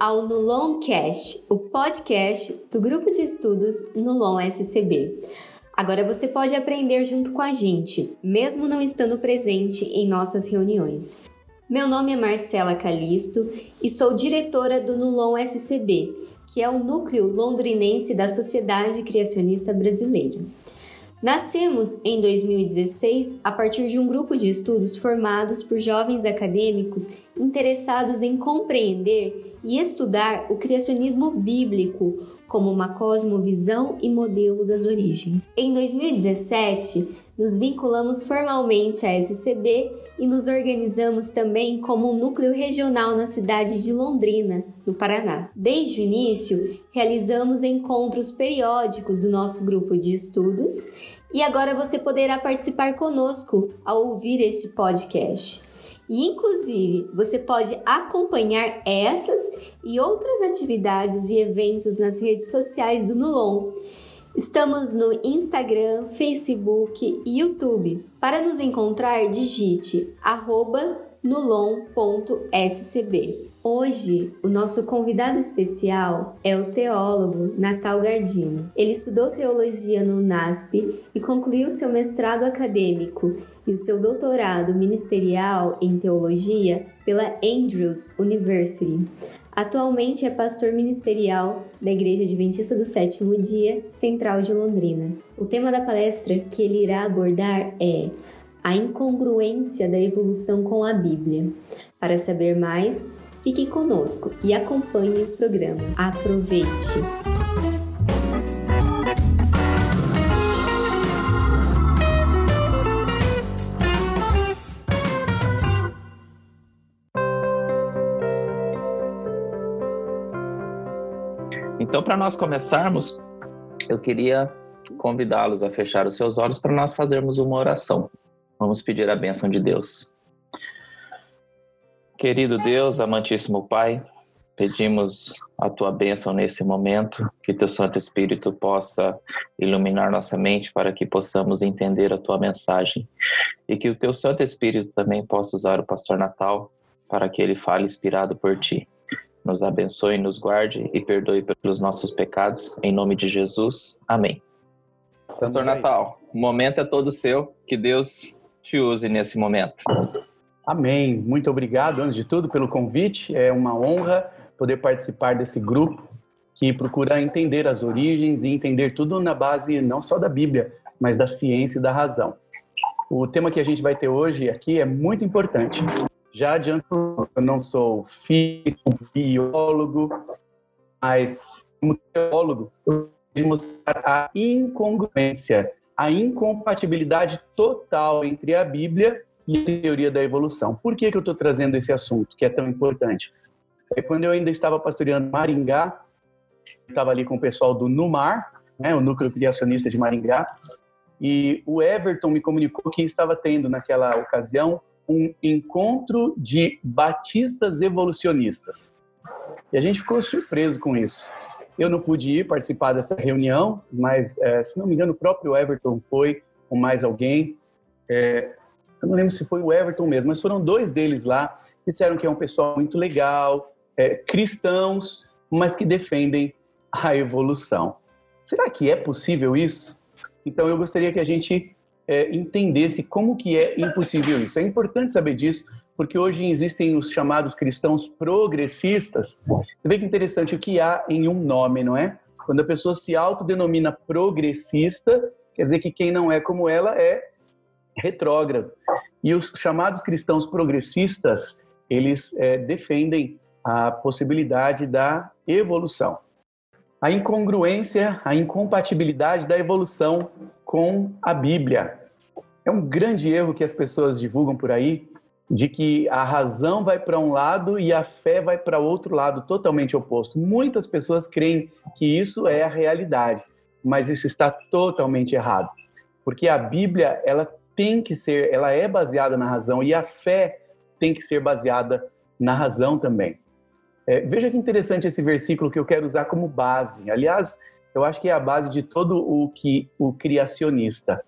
Ao Nulon Cast, o podcast do grupo de estudos Nulon SCB. Agora você pode aprender junto com a gente, mesmo não estando presente em nossas reuniões. Meu nome é Marcela Calisto e sou diretora do Nulon SCB, que é o núcleo londrinense da Sociedade Criacionista Brasileira. Nascemos em 2016 a partir de um grupo de estudos formados por jovens acadêmicos interessados em compreender e estudar o criacionismo bíblico como uma cosmovisão e modelo das origens. Em 2017, nos vinculamos formalmente à SCB e nos organizamos também como um núcleo regional na cidade de Londrina, no Paraná. Desde o início, realizamos encontros periódicos do nosso grupo de estudos e agora você poderá participar conosco ao ouvir este podcast. E, inclusive, você pode acompanhar essas e outras atividades e eventos nas redes sociais do Nulon. Estamos no Instagram, Facebook e YouTube. Para nos encontrar, digite nulon.scb. Hoje, o nosso convidado especial é o teólogo Natal Gardino. Ele estudou teologia no NASP e concluiu seu mestrado acadêmico e o seu doutorado ministerial em teologia pela Andrews University. Atualmente é pastor ministerial da Igreja Adventista do Sétimo Dia, Central de Londrina. O tema da palestra que ele irá abordar é a incongruência da evolução com a Bíblia. Para saber mais, Fique conosco e acompanhe o programa. Aproveite! Então, para nós começarmos, eu queria convidá-los a fechar os seus olhos para nós fazermos uma oração. Vamos pedir a bênção de Deus. Querido Deus, amantíssimo Pai, pedimos a tua bênção nesse momento, que teu Santo Espírito possa iluminar nossa mente para que possamos entender a tua mensagem e que o teu Santo Espírito também possa usar o pastor Natal para que ele fale inspirado por ti. Nos abençoe, nos guarde e perdoe pelos nossos pecados, em nome de Jesus. Amém. Pastor Natal, o momento é todo seu, que Deus te use nesse momento. Amém. Muito obrigado, antes de tudo, pelo convite. É uma honra poder participar desse grupo que procura entender as origens e entender tudo na base não só da Bíblia, mas da ciência e da razão. O tema que a gente vai ter hoje aqui é muito importante. Já adianto, eu não sou físico, biólogo, mas como teólogo, eu vou mostrar a incongruência, a incompatibilidade total entre a Bíblia e teoria da evolução. Por que, que eu estou trazendo esse assunto, que é tão importante? É quando eu ainda estava pastoreando Maringá, estava ali com o pessoal do NUMAR, né, o Núcleo Criacionista de Maringá, e o Everton me comunicou que estava tendo, naquela ocasião, um encontro de batistas evolucionistas. E a gente ficou surpreso com isso. Eu não pude ir participar dessa reunião, mas, é, se não me engano, o próprio Everton foi, com mais alguém. É, eu não lembro se foi o Everton mesmo, mas foram dois deles lá, disseram que é um pessoal muito legal, é, cristãos, mas que defendem a evolução. Será que é possível isso? Então eu gostaria que a gente é, entendesse como que é impossível isso. É importante saber disso, porque hoje existem os chamados cristãos progressistas. Você vê que interessante o que há em um nome, não é? Quando a pessoa se autodenomina progressista, quer dizer que quem não é como ela é retrógrado. E os chamados cristãos progressistas, eles é, defendem a possibilidade da evolução. A incongruência, a incompatibilidade da evolução com a Bíblia. É um grande erro que as pessoas divulgam por aí, de que a razão vai para um lado e a fé vai para outro lado, totalmente oposto. Muitas pessoas creem que isso é a realidade, mas isso está totalmente errado. Porque a Bíblia, ela tem que ser, ela é baseada na razão e a fé tem que ser baseada na razão também. É, veja que interessante esse versículo que eu quero usar como base. Aliás, eu acho que é a base de todo o que o criacionista.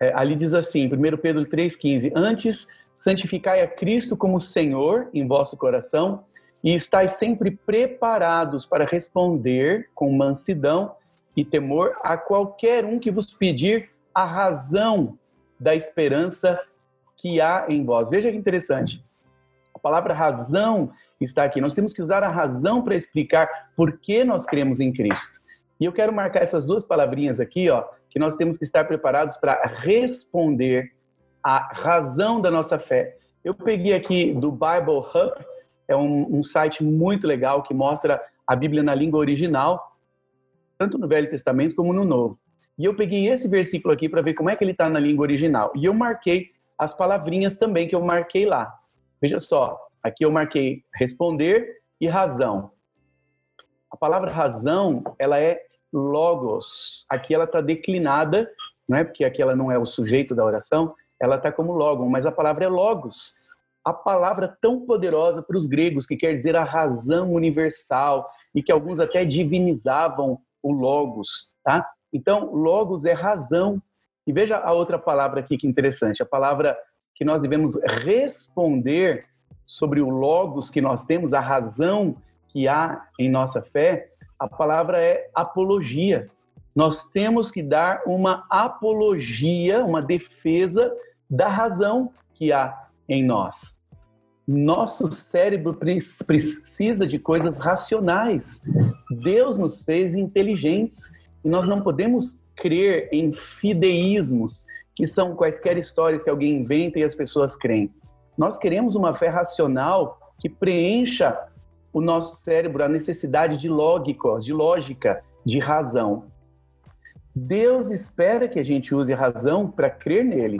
É, ali diz assim, 1 Pedro 3,15: Antes santificai a Cristo como Senhor em vosso coração, e estáis sempre preparados para responder com mansidão e temor a qualquer um que vos pedir a razão da esperança que há em vós. Veja que interessante. A palavra razão está aqui. Nós temos que usar a razão para explicar por que nós cremos em Cristo. E eu quero marcar essas duas palavrinhas aqui, ó, que nós temos que estar preparados para responder à razão da nossa fé. Eu peguei aqui do Bible Hub, é um, um site muito legal que mostra a Bíblia na língua original, tanto no Velho Testamento como no Novo. E eu peguei esse versículo aqui para ver como é que ele está na língua original. E eu marquei as palavrinhas também que eu marquei lá. Veja só, aqui eu marquei responder e razão. A palavra razão, ela é logos. Aqui ela está declinada, não é porque aqui ela não é o sujeito da oração, ela está como logon, mas a palavra é logos. A palavra tão poderosa para os gregos, que quer dizer a razão universal, e que alguns até divinizavam o logos, tá? Então, logos é razão. E veja a outra palavra aqui que interessante, a palavra que nós devemos responder sobre o logos que nós temos, a razão que há em nossa fé, a palavra é apologia. Nós temos que dar uma apologia, uma defesa da razão que há em nós. Nosso cérebro precisa de coisas racionais. Deus nos fez inteligentes e nós não podemos crer em fideísmos, que são quaisquer histórias que alguém inventa e as pessoas creem. Nós queremos uma fé racional que preencha o nosso cérebro a necessidade de lógicos, de lógica, de razão. Deus espera que a gente use a razão para crer nele.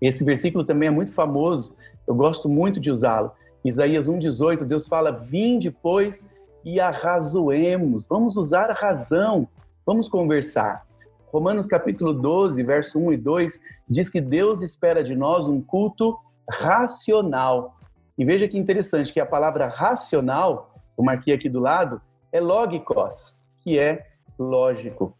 Esse versículo também é muito famoso, eu gosto muito de usá-lo. Isaías 1,18, Deus fala: Vim depois e arrazoemos. Vamos usar a razão, vamos conversar. Romanos capítulo 12, verso 1 e 2 diz que Deus espera de nós um culto racional. E veja que interessante que a palavra racional, eu marquei aqui do lado, é logikos, que é lógico,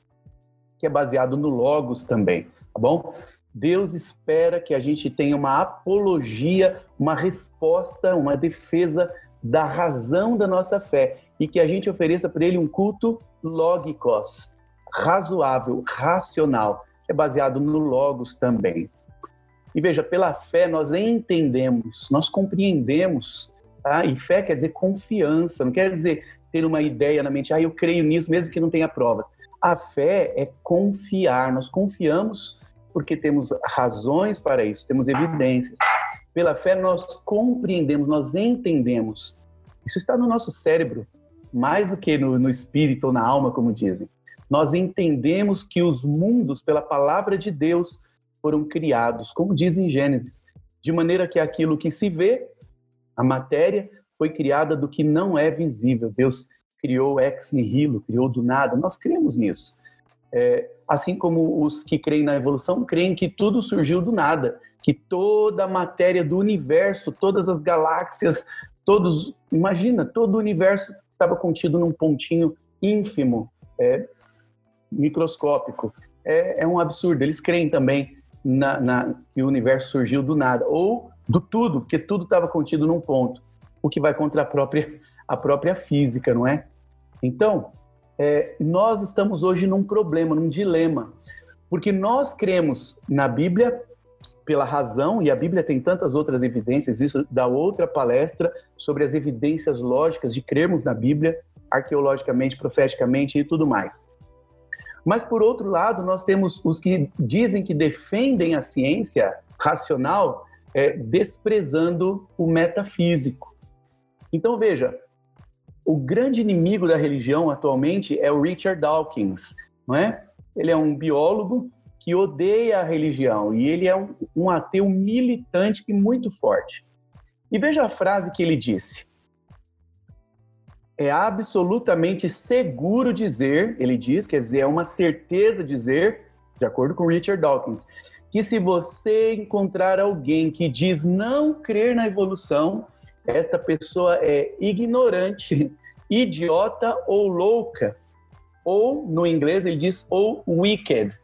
que é baseado no logos também, tá bom? Deus espera que a gente tenha uma apologia, uma resposta, uma defesa da razão da nossa fé e que a gente ofereça para ele um culto logikos, razoável, racional, é baseado no logos também. E veja, pela fé nós entendemos, nós compreendemos, tá? E fé quer dizer confiança, não quer dizer ter uma ideia na mente, ah, eu creio nisso mesmo que não tenha provas. A fé é confiar, nós confiamos porque temos razões para isso, temos evidências. Pela fé nós compreendemos, nós entendemos. Isso está no nosso cérebro, mais do que no, no espírito ou na alma, como dizem. Nós entendemos que os mundos, pela palavra de Deus, foram criados, como diz em Gênesis, de maneira que aquilo que se vê, a matéria, foi criada do que não é visível. Deus criou ex nihilo, criou do nada. Nós cremos nisso. É, assim como os que creem na evolução creem que tudo surgiu do nada, que toda a matéria do universo, todas as galáxias, todos, imagina, todo o universo estava contido num pontinho ínfimo, é, microscópico. É, é um absurdo. Eles creem também na, na, que o universo surgiu do nada, ou do tudo, porque tudo estava contido num ponto, o que vai contra a própria, a própria física, não é? Então, é, nós estamos hoje num problema, num dilema, porque nós cremos na Bíblia pela razão, e a Bíblia tem tantas outras evidências, isso dá outra palestra sobre as evidências lógicas de crermos na Bíblia, arqueologicamente, profeticamente e tudo mais. Mas, por outro lado, nós temos os que dizem que defendem a ciência racional, é, desprezando o metafísico. Então, veja, o grande inimigo da religião atualmente é o Richard Dawkins, não é? Ele é um biólogo que odeia a religião e ele é um, um ateu militante e muito forte. E veja a frase que ele disse: é absolutamente seguro dizer, ele diz, quer dizer, é uma certeza dizer, de acordo com Richard Dawkins, que se você encontrar alguém que diz não crer na evolução, esta pessoa é ignorante, idiota ou louca. Ou, no inglês, ele diz ou wicked.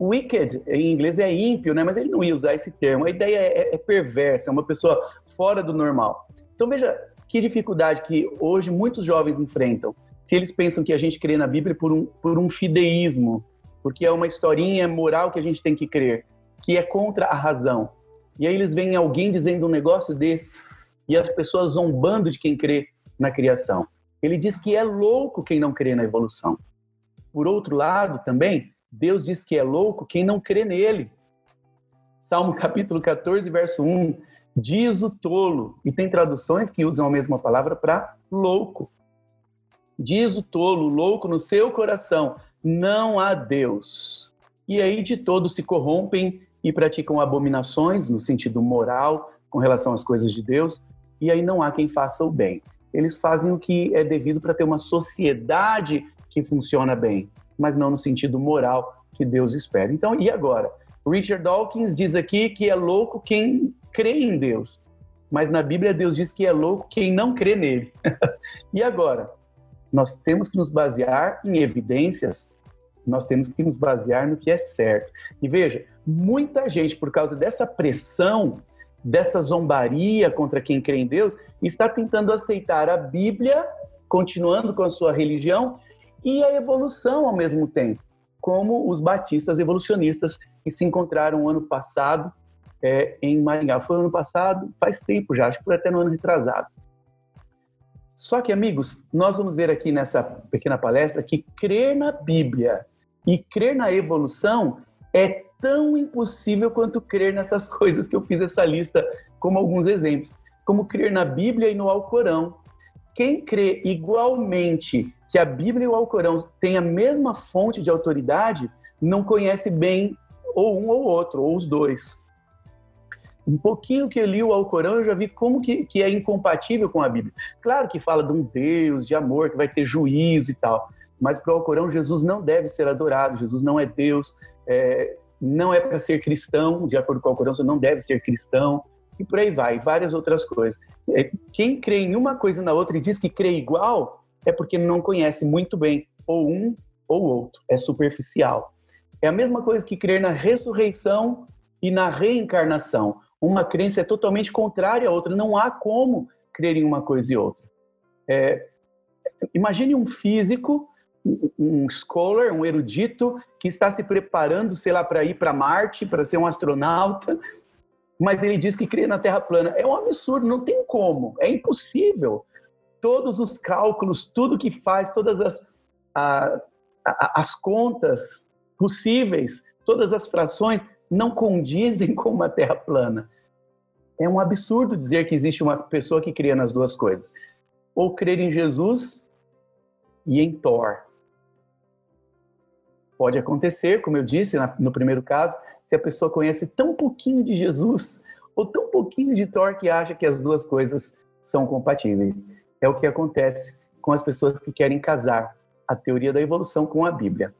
Wicked, em inglês, é ímpio, né? Mas ele não ia usar esse termo. A ideia é, é perversa, é uma pessoa fora do normal. Então, veja, que dificuldade que hoje muitos jovens enfrentam. Se eles pensam que a gente crê na Bíblia por um, por um fideísmo, porque é uma historinha moral que a gente tem que crer, que é contra a razão. E aí eles veem alguém dizendo um negócio desse e as pessoas zombando de quem crê na criação. Ele diz que é louco quem não crê na evolução. Por outro lado, também, Deus diz que é louco quem não crê nele. Salmo capítulo 14, verso 1, diz o tolo, e tem traduções que usam a mesma palavra para louco. Diz o tolo, louco no seu coração, não há Deus. E aí de todos se corrompem e praticam abominações no sentido moral com relação às coisas de Deus, e aí não há quem faça o bem. Eles fazem o que é devido para ter uma sociedade que funciona bem, mas não no sentido moral que Deus espera. Então, e agora? Richard Dawkins diz aqui que é louco quem crê em Deus, mas na Bíblia Deus diz que é louco quem não crê nele. e agora? Nós temos que nos basear em evidências, nós temos que nos basear no que é certo. E veja, muita gente, por causa dessa pressão, dessa zombaria contra quem crê em Deus, está tentando aceitar a Bíblia, continuando com a sua religião, e a evolução ao mesmo tempo, como os batistas evolucionistas que se encontraram ano passado é, em Maringá. Foi ano passado, faz tempo já, acho que foi até no ano retrasado. Só que, amigos, nós vamos ver aqui nessa pequena palestra que crer na Bíblia e crer na evolução é tão impossível quanto crer nessas coisas que eu fiz essa lista como alguns exemplos, como crer na Bíblia e no Alcorão. Quem crê igualmente que a Bíblia e o Alcorão têm a mesma fonte de autoridade, não conhece bem ou um ou outro, ou os dois. Um pouquinho que eu li o Alcorão, eu já vi como que, que é incompatível com a Bíblia. Claro que fala de um Deus, de amor, que vai ter juízo e tal, mas para o Alcorão, Jesus não deve ser adorado, Jesus não é Deus, é, não é para ser cristão, de acordo com o Alcorão, você não deve ser cristão, e por aí vai, várias outras coisas. É, quem crê em uma coisa na outra e diz que crê igual, é porque não conhece muito bem ou um ou outro, é superficial. É a mesma coisa que crer na ressurreição e na reencarnação. Uma crença é totalmente contrária à outra, não há como crer em uma coisa e outra. É, imagine um físico, um scholar, um erudito, que está se preparando, sei lá, para ir para Marte, para ser um astronauta, mas ele diz que crê na Terra plana. É um absurdo, não tem como, é impossível todos os cálculos, tudo que faz, todas as, a, a, as contas possíveis, todas as frações não condizem com uma Terra plana. É um absurdo dizer que existe uma pessoa que cria nas duas coisas. Ou crer em Jesus e em Thor. Pode acontecer, como eu disse no primeiro caso, se a pessoa conhece tão pouquinho de Jesus ou tão pouquinho de Thor que acha que as duas coisas são compatíveis é o que acontece com as pessoas que querem casar a teoria da evolução com a Bíblia.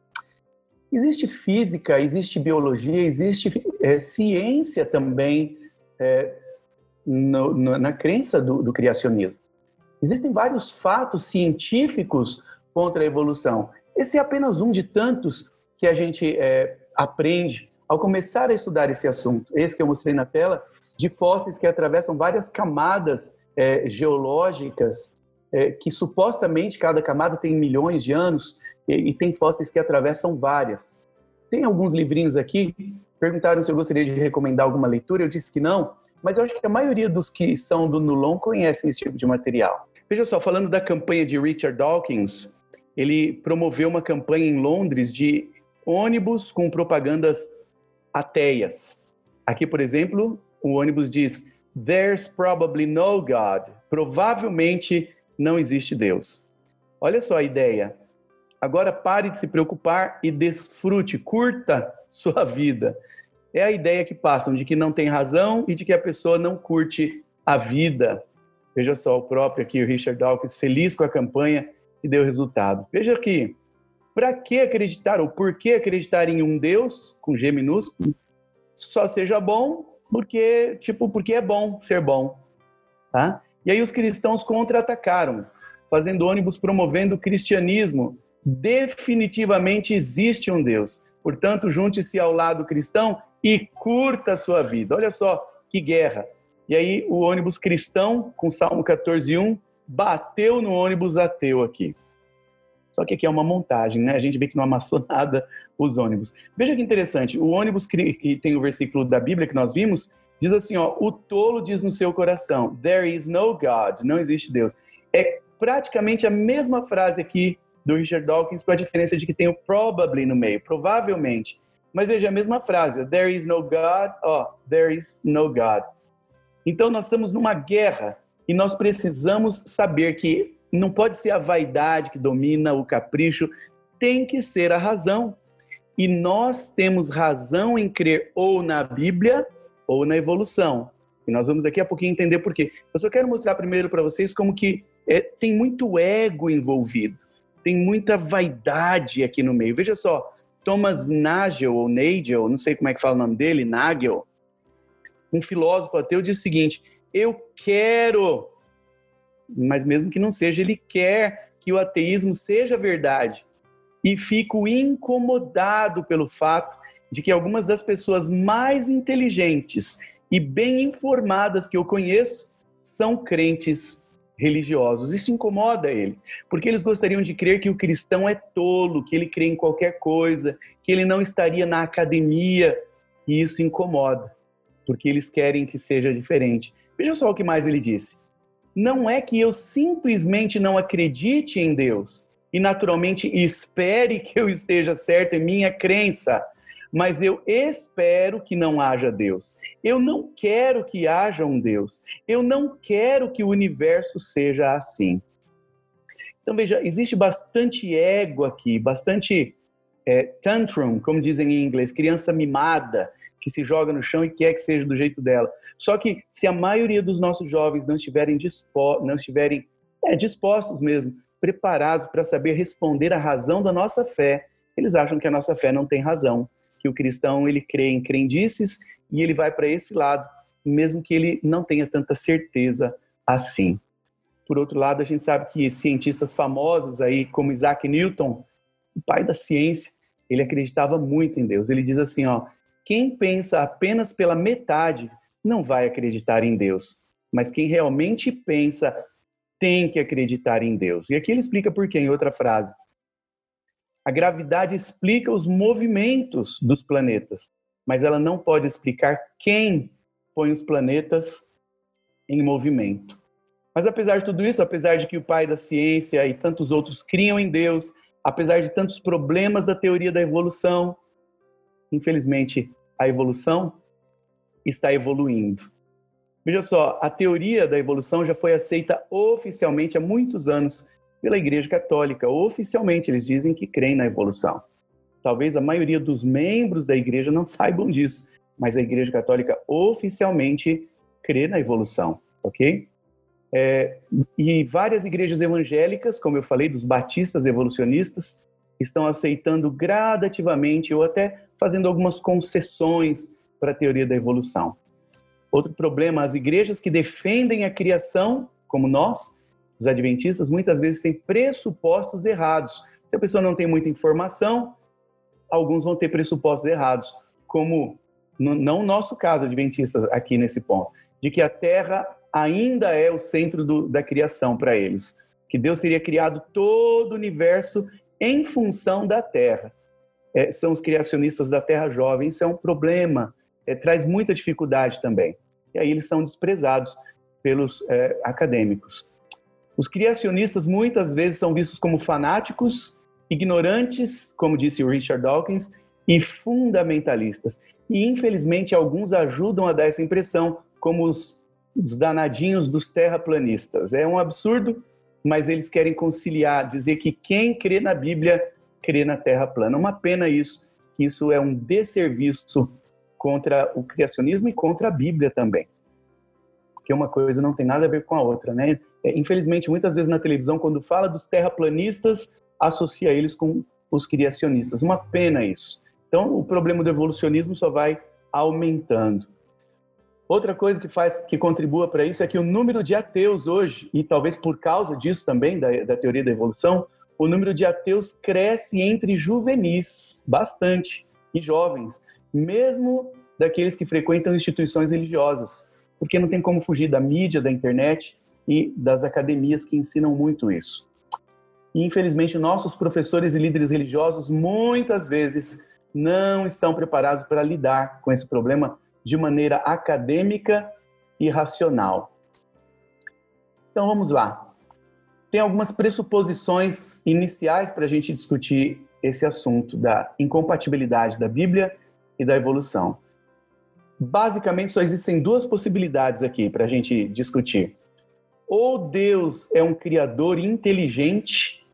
Existe física, existe biologia, existe é, ciência também é, no, no, na crença do, do criacionismo. Existem vários fatos científicos contra a evolução. Esse é apenas um de tantos que a gente é, aprende ao começar a estudar esse assunto. Esse que eu mostrei na tela, de fósseis que atravessam várias camadas é, geológicas é, que supostamente cada camada tem milhões de anos e, e, tem fósseis que atravessam várias. Tem alguns livrinhos aqui, perguntaram se eu gostaria de recomendar alguma leitura, eu disse que não, mas eu acho que a maioria dos que são do Nulon conhecem esse tipo de material. Veja só, falando da campanha de Richard Dawkins, ele promoveu uma campanha em Londres de ônibus com propagandas ateias. Aqui, por exemplo, o ônibus diz There's probably no God. Provavelmente não existe Deus. Olha só a ideia. Agora pare de se preocupar e desfrute, curta sua vida. É a ideia que passam de que não tem razão e de que a pessoa não curte a vida. Veja só o próprio aqui, o Richard Dawkins, feliz com a campanha e deu resultado. Veja aqui, para que acreditar ou por que acreditar em um Deus, com G minúsculo, só seja bom porque, tipo, porque é bom ser bom, tá? E aí os cristãos contra-atacaram, fazendo ônibus promovendo o cristianismo. Definitivamente existe um Deus. Portanto, junte-se ao lado cristão e curta a sua vida. Olha só que guerra. E aí o ônibus cristão, com Salmo 14:1, bateu no ônibus ateu aqui. Só que aqui é uma montagem, né? A gente vê que não amassou nada os ônibus. Veja que interessante, o ônibus que tem o versículo da Bíblia que nós vimos, diz assim, ó, o tolo diz no seu coração, there is no God, não existe Deus. É praticamente a mesma frase aqui do Richard Dawkins, com a diferença de que tem o probably no meio, provavelmente. Mas veja a mesma frase, there is no God, ó, oh, there is no God. Então nós estamos numa guerra e nós precisamos saber que não pode ser a vaidade que domina o capricho, tem que ser a razão. E nós temos razão em crer ou na Bíblia ou na evolução. E nós vamos aqui a pouquinho entender por quê. Eu só quero mostrar primeiro para vocês como que é, tem muito ego envolvido tem muita vaidade aqui no meio. Veja só, Thomas Nagel, ou Nagel, não sei como é que fala o nome dele, Nagel, um filósofo ateu, diz o seguinte: eu quero, mas mesmo que não seja, ele quer que o ateísmo seja verdade. E fico incomodado pelo fato de que algumas das pessoas mais inteligentes e bem informadas que eu conheço são crentes religiosos. Isso incomoda ele, porque eles gostariam de crer que o cristão é tolo, que ele crê em qualquer coisa, que ele não estaria na academia, e isso incomoda, porque eles querem que seja diferente. Veja só o que mais ele disse. Não é que eu simplesmente não acredite em Deus e naturalmente espere que eu esteja certo em minha crença mas eu espero que não haja Deus. Eu não quero que haja um Deus. Eu não quero que o universo seja assim. Então veja, existe bastante ego aqui, bastante é, tantrum, como dizem em inglês, criança mimada que se joga no chão e quer que seja do jeito dela. Só que se a maioria dos nossos jovens não estiverem, dispo não estiverem é, dispostos mesmo, preparados para saber responder à razão da nossa fé, eles acham que a nossa fé não tem razão que o cristão ele crê em crendices e ele vai para esse lado, mesmo que ele não tenha tanta certeza assim. Por outro lado, a gente sabe que cientistas famosos aí, como Isaac Newton, o pai da ciência, ele acreditava muito em Deus. Ele diz assim, ó, quem pensa apenas pela metade não vai acreditar em Deus, mas quem realmente pensa tem que acreditar em Deus. E aqui ele explica por quê em outra frase. A gravidade explica os movimentos dos planetas, mas ela não pode explicar quem põe os planetas em movimento. Mas apesar de tudo isso, apesar de que o pai da ciência e tantos outros criam em Deus, apesar de tantos problemas da teoria da evolução, infelizmente a evolução está evoluindo. Veja só, a teoria da evolução já foi aceita oficialmente há muitos anos pela Igreja Católica. Oficialmente, eles dizem que creem na evolução. Talvez a maioria dos membros da igreja não saibam disso, mas a Igreja Católica oficialmente crê na evolução, ok? É, e várias igrejas evangélicas, como eu falei, dos batistas evolucionistas, estão aceitando gradativamente ou até fazendo algumas concessões para a teoria da evolução. Outro problema, as igrejas que defendem a criação, como nós, os adventistas muitas vezes têm pressupostos errados. Se a pessoa não tem muita informação, alguns vão ter pressupostos errados, como no, não nosso caso, adventistas, aqui nesse ponto, de que a Terra ainda é o centro do, da criação para eles, que Deus teria criado todo o universo em função da Terra. É, são os criacionistas da Terra jovem, isso é um problema, é, traz muita dificuldade também. E aí eles são desprezados pelos é, acadêmicos. Os criacionistas muitas vezes são vistos como fanáticos, ignorantes, como disse o Richard Dawkins, e fundamentalistas. E infelizmente alguns ajudam a dar essa impressão, como os, os danadinhos dos terraplanistas. É um absurdo, mas eles querem conciliar, dizer que quem crê na Bíblia crê na Terra plana. Uma pena isso, isso é um desserviço contra o criacionismo e contra a Bíblia também. Porque uma coisa não tem nada a ver com a outra, né? É, infelizmente, muitas vezes na televisão, quando fala dos terraplanistas, associa eles com os criacionistas. Uma pena isso. Então, o problema do evolucionismo só vai aumentando. Outra coisa que faz que contribua para isso é que o número de ateus hoje, e talvez por causa disso também, da, da teoria da evolução, o número de ateus cresce entre juvenis, bastante, e jovens, mesmo daqueles que frequentam instituições religiosas. porque não tem como fugir da mídia, da internet e das academias que ensinam muito isso. E, infelizmente, nossos professores e líderes religiosos muitas vezes não estão preparados para lidar com esse problema de maneira acadêmica e racional. Então vamos lá. Tem algumas pressuposições iniciais para a gente discutir esse assunto da incompatibilidade da Bíblia e da evolução. Basicamente, só existem duas possibilidades aqui para a gente discutir. Ou Deus é um criador inteligente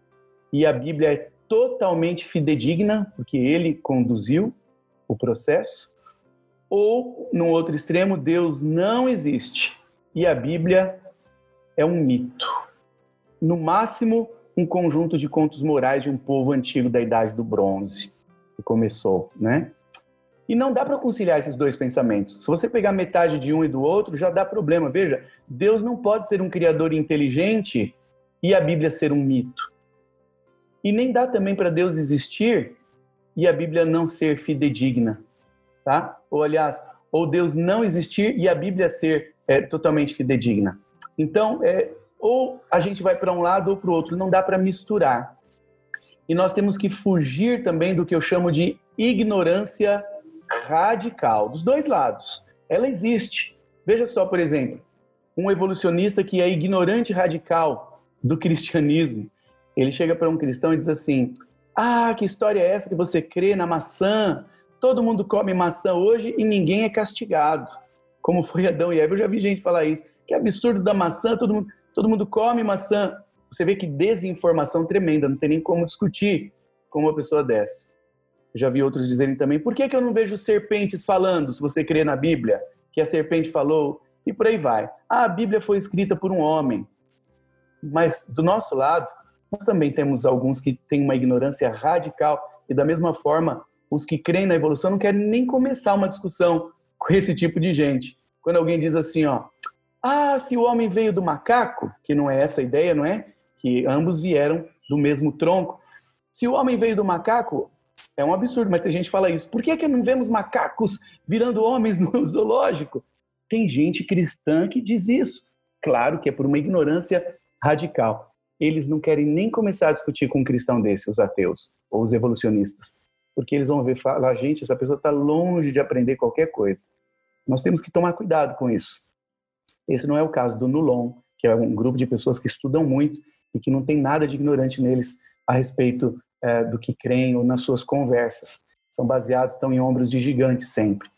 e a Bíblia é totalmente fidedigna, porque ele conduziu o processo, ou, no outro extremo, Deus não existe e a Bíblia é um mito. No máximo, um conjunto de contos morais de um povo antigo da Idade do Bronze, que começou, né? E não dá para conciliar esses dois pensamentos. Se você pegar metade de um e do outro, já dá problema. Veja, Deus não pode ser um criador inteligente e a Bíblia ser um mito. E nem dá também para Deus existir e a Bíblia não ser fidedigna, tá? Ou aliás, ou Deus não existir e a Bíblia ser é, totalmente fidedigna. Então, é, ou a gente vai para um lado ou para o outro, não dá para misturar. E nós temos que fugir também do que eu chamo de ignorância radical, dos dois lados. Ela existe. Veja só, por exemplo, um evolucionista que é ignorante radical do cristianismo, ele chega para um cristão e diz assim: Ah, que história é essa que você crê na maçã? Todo mundo come maçã hoje e ninguém é castigado. Como foi Adão e Eva. Eu já vi gente falar isso. Que absurdo da maçã, todo mundo, todo mundo come maçã. Você vê que desinformação tremenda, não tem nem como discutir com uma pessoa dessa. Já vi outros dizerem também: por que, que eu não vejo serpentes falando, se você crê na Bíblia, que a serpente falou? E por aí vai. Ah, a Bíblia foi escrita por um homem. Mas do nosso lado, nós também temos alguns que têm uma ignorância radical e da mesma forma, os que creem na evolução não querem nem começar uma discussão com esse tipo de gente. Quando alguém diz assim, ó, ah, se o homem veio do macaco, que não é essa a ideia, não é? Que ambos vieram do mesmo tronco. Se o homem veio do macaco, é um absurdo, mas tem gente que fala isso. Por que, que não vemos macacos virando homens no zoológico? Tem gente cristã que diz isso. Claro que é por uma ignorância radical eles não querem nem começar a discutir com um cristão desse, os ateus ou os evolucionistas, porque eles vão ver falar, gente, essa pessoa está longe de aprender qualquer coisa. Nós temos que tomar cuidado com isso. Esse não é o caso do Nulon, que é um grupo de pessoas que estudam muito e que não tem nada de ignorante neles a respeito é, do que creem ou nas suas conversas. São baseados, estão em ombros de gigantes sempre.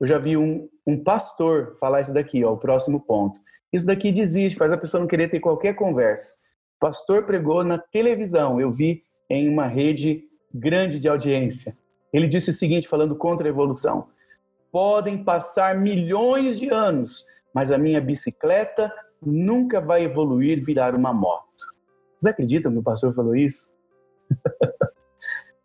Eu já vi um, um pastor falar isso daqui, ó, o próximo ponto. Isso daqui desiste, faz a pessoa não querer ter qualquer conversa pastor pregou na televisão, eu vi em uma rede grande de audiência. Ele disse o seguinte, falando contra a evolução: podem passar milhões de anos, mas a minha bicicleta nunca vai evoluir virar uma moto. Vocês acreditam que o pastor falou isso?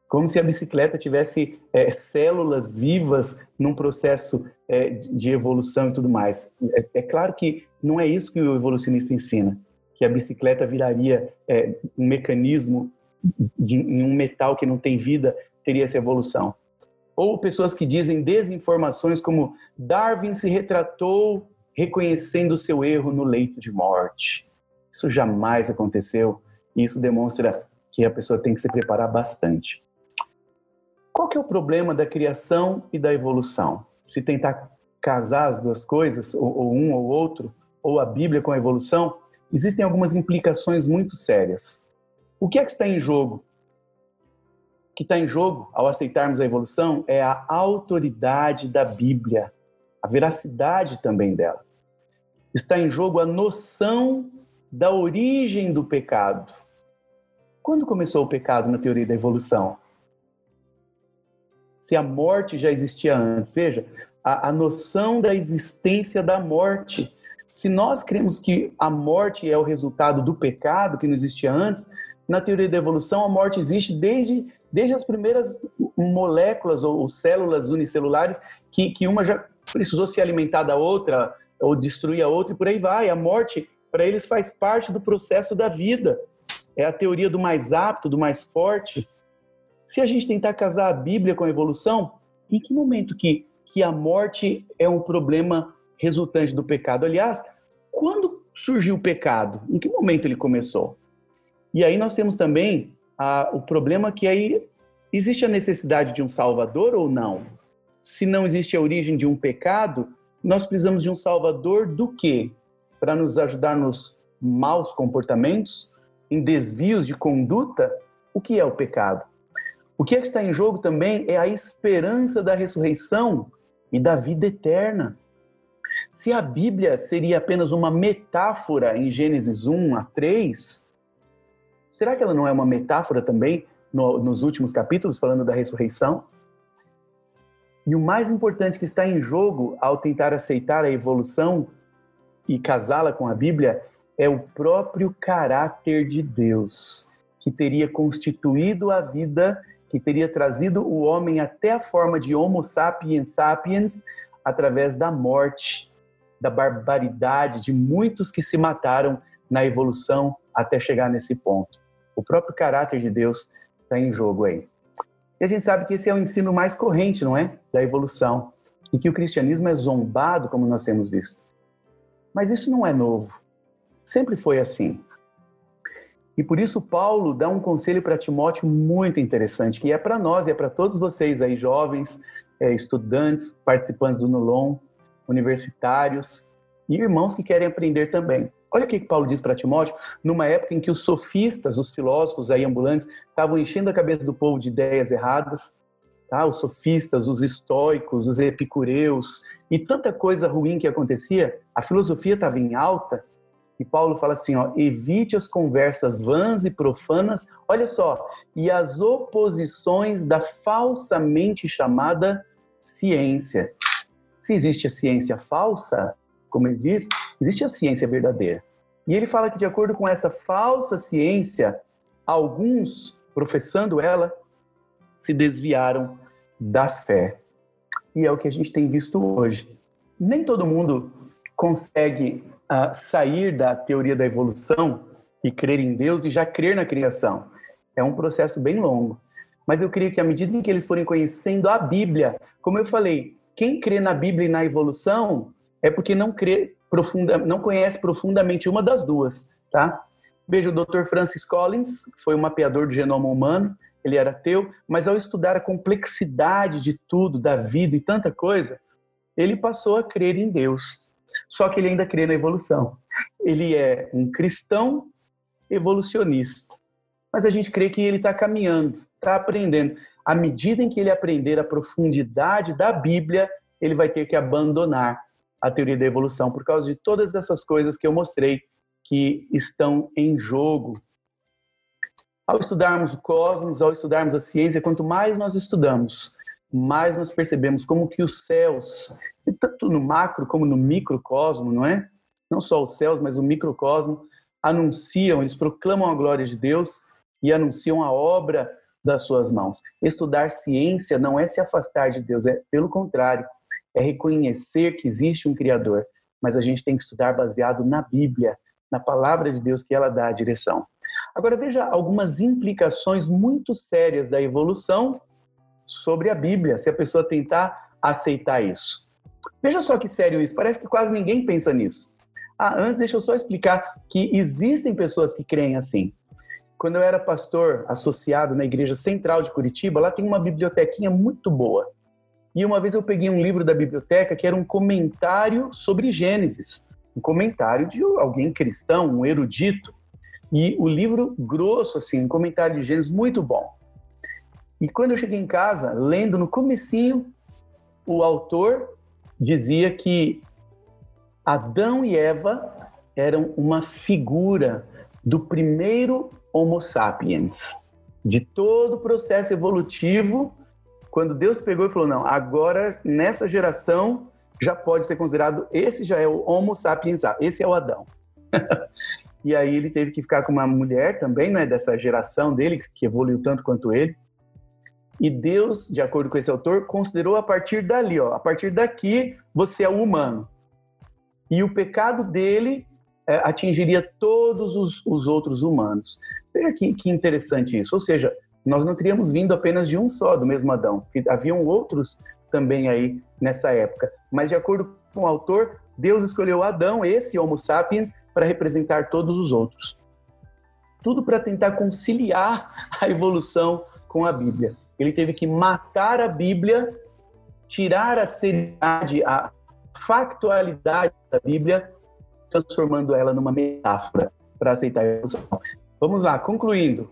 Como se a bicicleta tivesse é, células vivas num processo é, de evolução e tudo mais. É, é claro que não é isso que o evolucionista ensina que a bicicleta viraria é, um mecanismo de, em um metal que não tem vida, teria essa evolução. Ou pessoas que dizem desinformações como Darwin se retratou reconhecendo seu erro no leito de morte. Isso jamais aconteceu isso demonstra que a pessoa tem que se preparar bastante. Qual que é o problema da criação e da evolução? Se tentar casar as duas coisas, ou, ou um ou outro, ou a Bíblia com a evolução, existem algumas implicações muito sérias. O que é que está em jogo? O que está em jogo ao aceitarmos a evolução é a autoridade da Bíblia, a veracidade também dela. Está em jogo a noção da origem do pecado. Quando começou o pecado na teoria da evolução? Se a morte já existia antes, veja, a, a noção da existência da morte se nós cremos que a morte é o resultado do pecado que não existia antes, na teoria da evolução, a morte existe desde, desde as primeiras moléculas ou, ou células unicelulares, que, que uma já precisou se alimentar da outra ou destruir a outra e por aí vai. A morte, para eles, faz parte do processo da vida. É a teoria do mais apto, do mais forte. Se a gente tentar casar a Bíblia com a evolução, em que momento que, que a morte é um problema resultante do pecado. Aliás, quando surgiu o pecado? Em que momento ele começou? E aí nós temos também a, o problema que aí existe a necessidade de um salvador ou não? Se não existe a origem de um pecado, nós precisamos de um salvador do quê? Para nos ajudar nos maus comportamentos, em desvios de conduta? O que é o pecado? O que, é que está em jogo também é a esperança da ressurreição e da vida eterna. Se a Bíblia seria apenas uma metáfora em Gênesis 1 a 3, será que ela não é uma metáfora também no, nos últimos capítulos, falando da ressurreição? E o mais importante que está em jogo ao tentar aceitar a evolução e casá-la com a Bíblia é o próprio caráter de Deus, que teria constituído a vida que teria trazido o homem até a forma de Homo sapiens sapiens através da morte, da barbaridade de muitos que se mataram na evolução até chegar nesse ponto. O próprio caráter de Deus está em jogo aí. E a gente sabe que esse é o ensino mais corrente, não é? Da evolução. E que o cristianismo é zombado, como nós temos visto. Mas isso não é novo. Sempre foi assim. E por isso Paulo dá um conselho para Timóteo muito interessante, que é para nós e é para todos vocês aí, jovens, é, estudantes, participantes do Nulon, universitários e irmãos que querem aprender também. Olha o que Paulo diz para Timóteo, numa época em que os sofistas, os filósofos aí ambulantes, estavam enchendo a cabeça do povo de ideias erradas, tá? os sofistas, os estoicos, os epicureus, e tanta coisa ruim que acontecia, a filosofia estava em alta, e Paulo fala assim, ó, evite as conversas vãs e profanas, olha só, e as oposições da falsamente chamada ciência. Se existe a ciência falsa, como ele diz, existe a ciência verdadeira. E ele fala que de acordo com essa falsa ciência, alguns, professando ela, se desviaram da fé. E é o que a gente tem visto hoje. Nem todo mundo consegue uh, sair da teoria da evolução e crer em Deus e já crer na criação. É um processo bem longo. Mas eu creio que à medida em que eles forem conhecendo a Bíblia, como eu falei, quem crê na Bíblia e na evolução é porque não crê profunda, não conhece profundamente uma das duas, tá? Veja o Dr. Francis Collins, foi um mapeador do genoma humano, ele era ateu, mas ao estudar a complexidade de tudo, da vida e tanta coisa, ele passou a crer em Deus. Só que ele ainda crê na evolução. Ele é um cristão evolucionista. Mas a gente crê que ele está caminhando, está aprendendo. À medida em que ele aprender a profundidade da Bíblia, ele vai ter que abandonar a teoria da evolução por causa de todas essas coisas que eu mostrei que estão em jogo. Ao estudarmos o cosmos, ao estudarmos a ciência, quanto mais nós estudamos, mais nós percebemos como que os céus, tanto no macro como no microcosmo, não é? Não só os céus, mas o microcosmo, anunciam, eles proclamam a glória de Deus e anunciam a obra das suas mãos. Estudar ciência não é se afastar de Deus, é pelo contrário, é reconhecer que existe um Criador, mas a gente tem que estudar baseado na Bíblia, na palavra de Deus que ela dá a direção. Agora veja algumas implicações muito sérias da evolução sobre a Bíblia, se a pessoa tentar aceitar isso. Veja só que sério isso, parece que quase ninguém pensa nisso. Ah, antes deixa eu só explicar que existem pessoas que creem assim. Quando eu era pastor associado na Igreja Central de Curitiba, lá tem uma bibliotequinha muito boa. E uma vez eu peguei um livro da biblioteca que era um comentário sobre Gênesis, um comentário de alguém cristão, um erudito. E o livro grosso assim, um comentário de Gênesis muito bom. E quando eu cheguei em casa, lendo no comecinho, o autor dizia que Adão e Eva eram uma figura do primeiro Homo sapiens, de todo o processo evolutivo, quando Deus pegou e falou: não, agora nessa geração já pode ser considerado, esse já é o Homo sapiens, esse é o Adão. e aí ele teve que ficar com uma mulher também, né, dessa geração dele, que evoluiu tanto quanto ele, e Deus, de acordo com esse autor, considerou a partir dali, ó, a partir daqui você é o humano. E o pecado dele é, atingiria todos os, os, outros humanos. Veja que, que interessante isso. Ou seja, nós não teríamos vindo apenas de um só, do mesmo Adão, haviam outros também aí nessa época. Mas, de acordo com o autor, Deus escolheu Adão, esse Homo sapiens, para representar todos os outros. Tudo para tentar conciliar a evolução com a Bíblia. Ele teve que matar a Bíblia, tirar a seriedade, a factualidade da Bíblia, transformando ela numa metáfora para aceitar a evolução. Vamos lá, concluindo.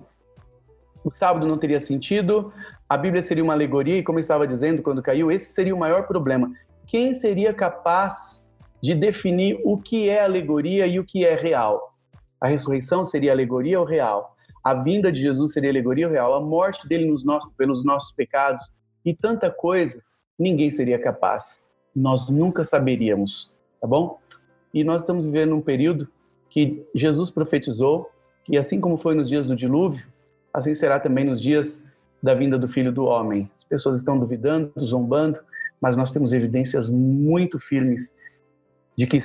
O sábado não teria sentido, a Bíblia seria uma alegoria, e como eu estava dizendo quando caiu, esse seria o maior problema. Quem seria capaz de definir o que é alegoria e o que é real? A ressurreição seria alegoria ou real? A vinda de Jesus seria alegoria real? A morte dele nos nossos, pelos nossos pecados e tanta coisa, ninguém seria capaz. Nós nunca saberíamos, tá bom? E nós estamos vivendo um período que Jesus profetizou que assim como foi nos dias do dilúvio, assim será também nos dias da vinda do Filho do Homem. As pessoas estão duvidando, zombando, mas nós temos evidências muito firmes de que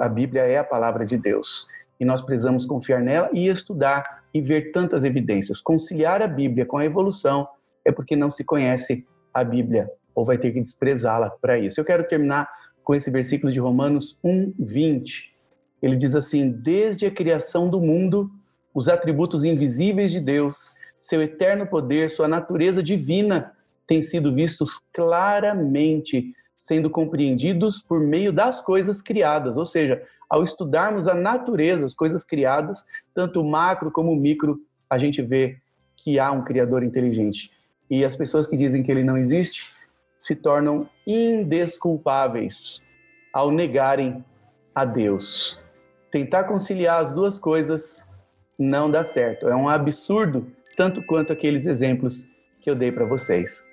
a Bíblia é a palavra de Deus. E nós precisamos confiar nela e estudar e ver tantas evidências. Conciliar a Bíblia com a evolução é porque não se conhece a Bíblia ou vai ter que desprezá-la para isso. Eu quero terminar com esse versículo de Romanos 1, 20. Ele diz assim: Desde a criação do mundo, os atributos invisíveis de Deus, seu eterno poder, sua natureza divina têm sido vistos claramente, sendo compreendidos por meio das coisas criadas. Ou seja, ao estudarmos a natureza, as coisas criadas, tanto macro como micro, a gente vê que há um criador inteligente. E as pessoas que dizem que ele não existe se tornam indesculpáveis ao negarem a Deus. Tentar conciliar as duas coisas não dá certo. É um absurdo, tanto quanto aqueles exemplos que eu dei para vocês.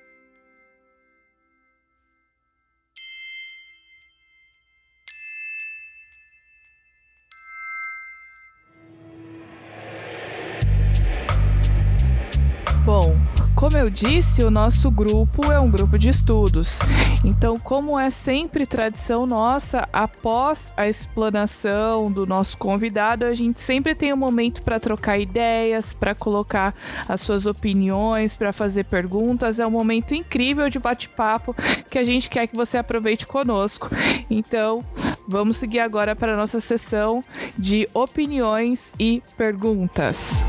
Eu disse, o nosso grupo é um grupo de estudos. Então, como é sempre tradição nossa, após a explanação do nosso convidado, a gente sempre tem um momento para trocar ideias, para colocar as suas opiniões, para fazer perguntas. É um momento incrível de bate-papo que a gente quer que você aproveite conosco. Então, vamos seguir agora para a nossa sessão de opiniões e perguntas.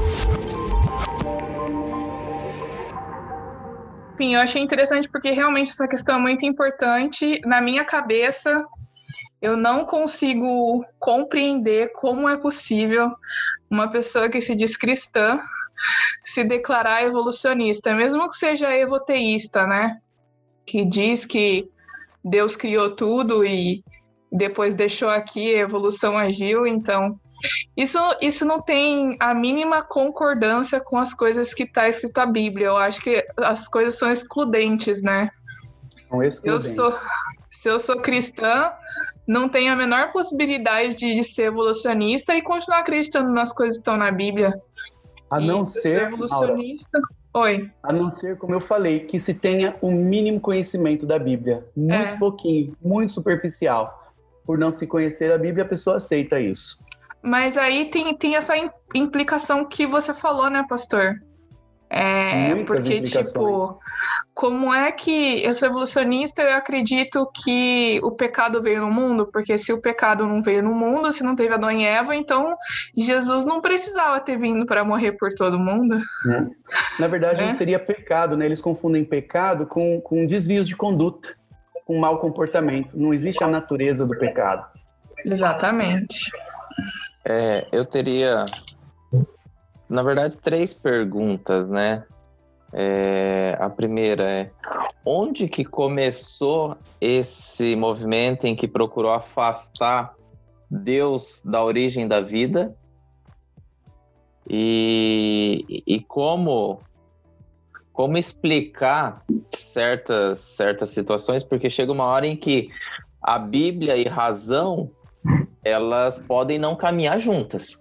Enfim, eu achei interessante porque realmente essa questão é muito importante. Na minha cabeça, eu não consigo compreender como é possível uma pessoa que se diz cristã se declarar evolucionista, mesmo que seja evoteísta, né? Que diz que Deus criou tudo e depois deixou aqui, a evolução agiu, então isso, isso não tem a mínima concordância com as coisas que está escrito na Bíblia. Eu acho que as coisas são excludentes, né? São excludentes. Eu sou, se eu sou cristã, não tenho a menor possibilidade de, de ser evolucionista e continuar acreditando nas coisas que estão na Bíblia. A não e ser evolucionista. Oi. A não ser, como eu falei, que se tenha o um mínimo conhecimento da Bíblia. Muito é. pouquinho, muito superficial por não se conhecer a Bíblia, a pessoa aceita isso. Mas aí tem, tem essa implicação que você falou, né, pastor? É, Muitas porque, tipo, como é que eu sou evolucionista, eu acredito que o pecado veio no mundo, porque se o pecado não veio no mundo, se não teve Adão e Eva, então Jesus não precisava ter vindo para morrer por todo mundo. É. Na verdade, é. não seria pecado, né? Eles confundem pecado com, com desvios de conduta com mau comportamento. Não existe a natureza do pecado. Exatamente. É, eu teria, na verdade, três perguntas, né? É, a primeira é onde que começou esse movimento em que procurou afastar Deus da origem da vida e, e como como explicar certas, certas situações, porque chega uma hora em que a Bíblia e razão elas podem não caminhar juntas.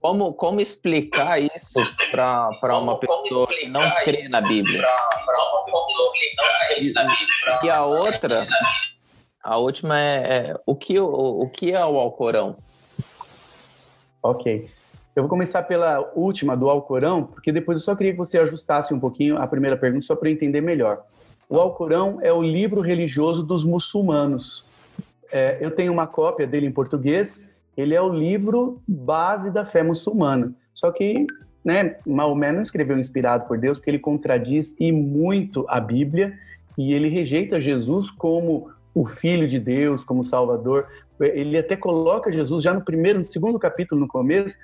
Como, como explicar isso para uma pessoa que não crê na Bíblia? E, e a outra, a última é, é o, que, o, o que é o Alcorão? Ok. Eu vou começar pela última do Alcorão, porque depois eu só queria que você ajustasse um pouquinho a primeira pergunta, só para entender melhor. o Alcorão é o livro religioso dos muçulmanos. É, eu tenho uma cópia dele em português. Ele é o livro base da fé muçulmana. Só que né, Maomé não escreveu inspirado por Deus, porque ele contradiz e muito a Bíblia e ele rejeita Jesus como o Filho de Deus, como Salvador. Ele até coloca Jesus já no primeiro, no segundo capítulo, no começo,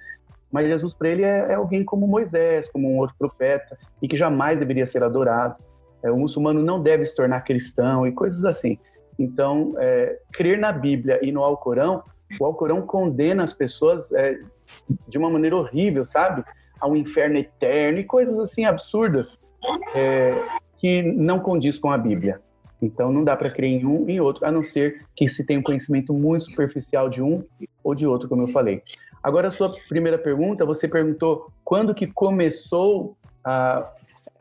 mas Jesus para ele é, é, alguém como Moisés, como um outro profeta, e que jamais deveria ser adorado. É, o muçulmano não deve se tornar cristão e coisas assim. Então, é, crer na Bíblia e no Alcorão, o Alcorão condena as pessoas é, de uma maneira horrível, sabe? Ao inferno eterno e coisas assim absurdas é, que não condiz com a Bíblia. Então, não dá para crer em um e em outro, a não ser que se tenha um conhecimento muito superficial de um ou de outro, como eu falei. Agora, a sua primeira pergunta, você perguntou quando que começou a.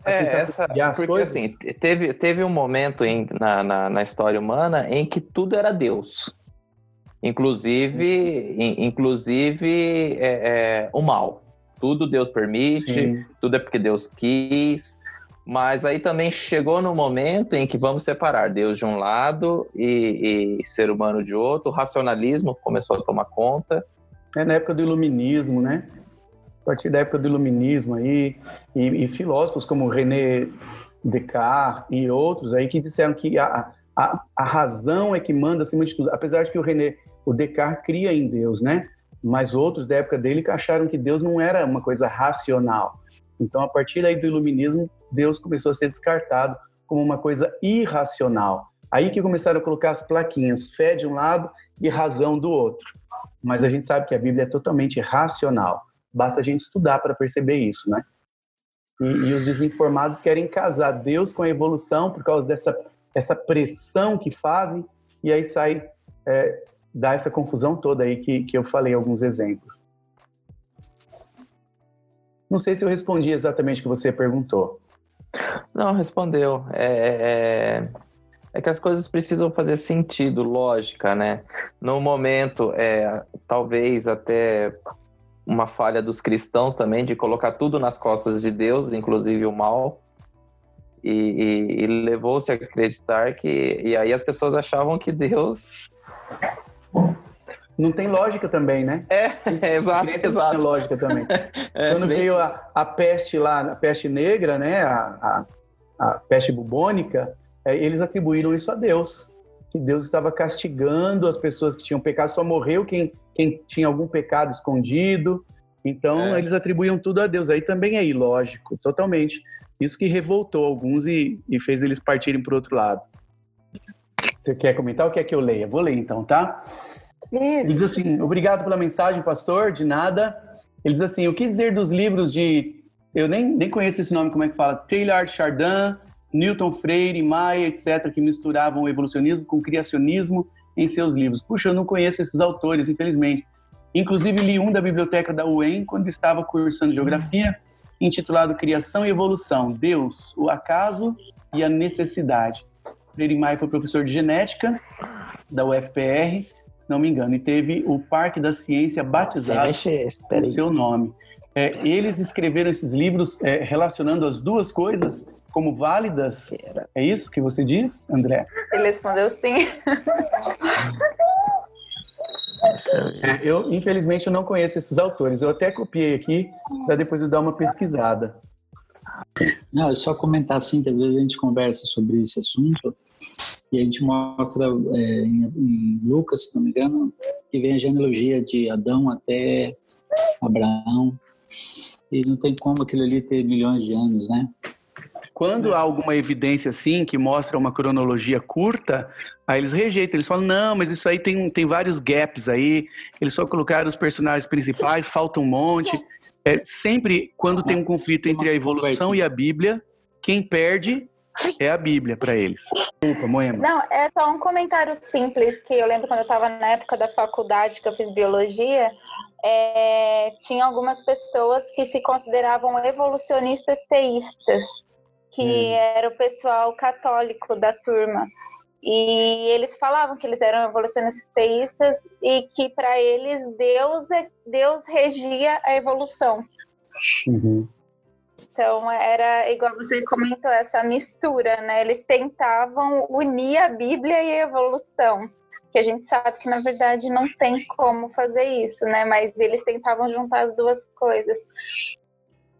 a é, essa, porque coisas? assim, teve, teve um momento em, na, na, na, história humana em que tudo era Deus. Inclusive, in, inclusive é, é, o mal. Tudo Deus permite, Sim. tudo é porque Deus quis. Mas aí também chegou no momento em que vamos separar Deus de um lado e, e ser humano de outro. O racionalismo começou a tomar conta é na época do iluminismo, né? A partir da época do iluminismo aí, e, e filósofos como René Descartes e outros aí que disseram que a, a, a, razão é que manda acima de tudo. Apesar de que o René, o Descartes cria em Deus, né? Mas outros da época dele acharam que Deus não era uma coisa racional. Então, a partir daí do iluminismo, Deus começou a ser descartado como uma coisa irracional. Aí que começaram a colocar as plaquinhas, fé de um lado e razão do outro mas a gente sabe que a Bíblia é totalmente racional. Basta a gente estudar para perceber isso, né? E, e, os desinformados querem casar Deus com a evolução por causa dessa essa pressão que fazem, e aí sai, é, dá essa confusão toda aí que, que eu falei alguns exemplos. Não sei se eu respondi exatamente o que você perguntou. Não, respondeu. É, é, é que as coisas precisam fazer sentido, lógica, né? No momento, é, talvez até uma falha dos cristãos também de colocar tudo nas costas de Deus, inclusive o mal, e, e, e levou-se a acreditar que. E aí as pessoas achavam que Deus. Não tem lógica também, né? É, é exato, exato. Não tem lógica também. É, Quando bem... veio a, a, peste lá, a peste negra, né? A, a, a peste bubônica, eles atribuíram isso a Deus, que Deus estava castigando as pessoas que tinham pecado, só morreu quem, quem tinha algum pecado escondido. Então, é. eles atribuíam tudo a Deus. Aí também é ilógico, totalmente. Isso que revoltou alguns e, e fez eles partirem para o outro lado. Você quer comentar ou quer que eu leia? Vou ler então, tá? Isso. Ele diz assim: obrigado pela mensagem, pastor, de nada. Ele diz assim: o que dizer dos livros de. Eu nem, nem conheço esse nome, como é que fala? Taylor Chardin, Newton Freire, Maia, etc., que misturavam o evolucionismo com o criacionismo em seus livros. Puxa, eu não conheço esses autores, infelizmente. Inclusive, li um da biblioteca da UEM quando estava cursando geografia, intitulado Criação e Evolução: Deus, o Acaso e a Necessidade. Freire Maia foi professor de genética da UFPR, não me engano, e teve o Parque da Ciência batizado com seu nome. É, eles escreveram esses livros é, relacionando as duas coisas como válidas? É isso que você diz, André? Ele respondeu sim. É, eu, infelizmente, eu não conheço esses autores. Eu até copiei aqui para depois eu dar uma pesquisada. Não, é só comentar assim que às vezes a gente conversa sobre esse assunto e a gente mostra é, em, em, Lucas, se não me engano, que vem a genealogia de Adão até Abraão e não tem como aquilo ali ter milhões de anos, né? Quando há alguma evidência assim que mostra uma cronologia curta, aí eles rejeitam, eles falam, não, mas isso aí tem, tem vários gaps aí, eles só colocaram os personagens principais, falta um monte. É, sempre quando tem um conflito entre a evolução e a Bíblia, quem perde é a Bíblia para eles. Desculpa, Moema. Não, é só um comentário simples que eu lembro quando eu estava na época da faculdade que eu fiz biologia, é, tinha algumas pessoas que se consideravam evolucionistas teístas que hum. era o pessoal católico da turma. E eles falavam que eles eram evolucionistas teístas e que para eles Deus, é, Deus regia a evolução. Uhum. Então era igual você comentou essa mistura, né? Eles tentavam unir a Bíblia e a evolução, que a gente sabe que na verdade não tem como fazer isso, né? Mas eles tentavam juntar as duas coisas.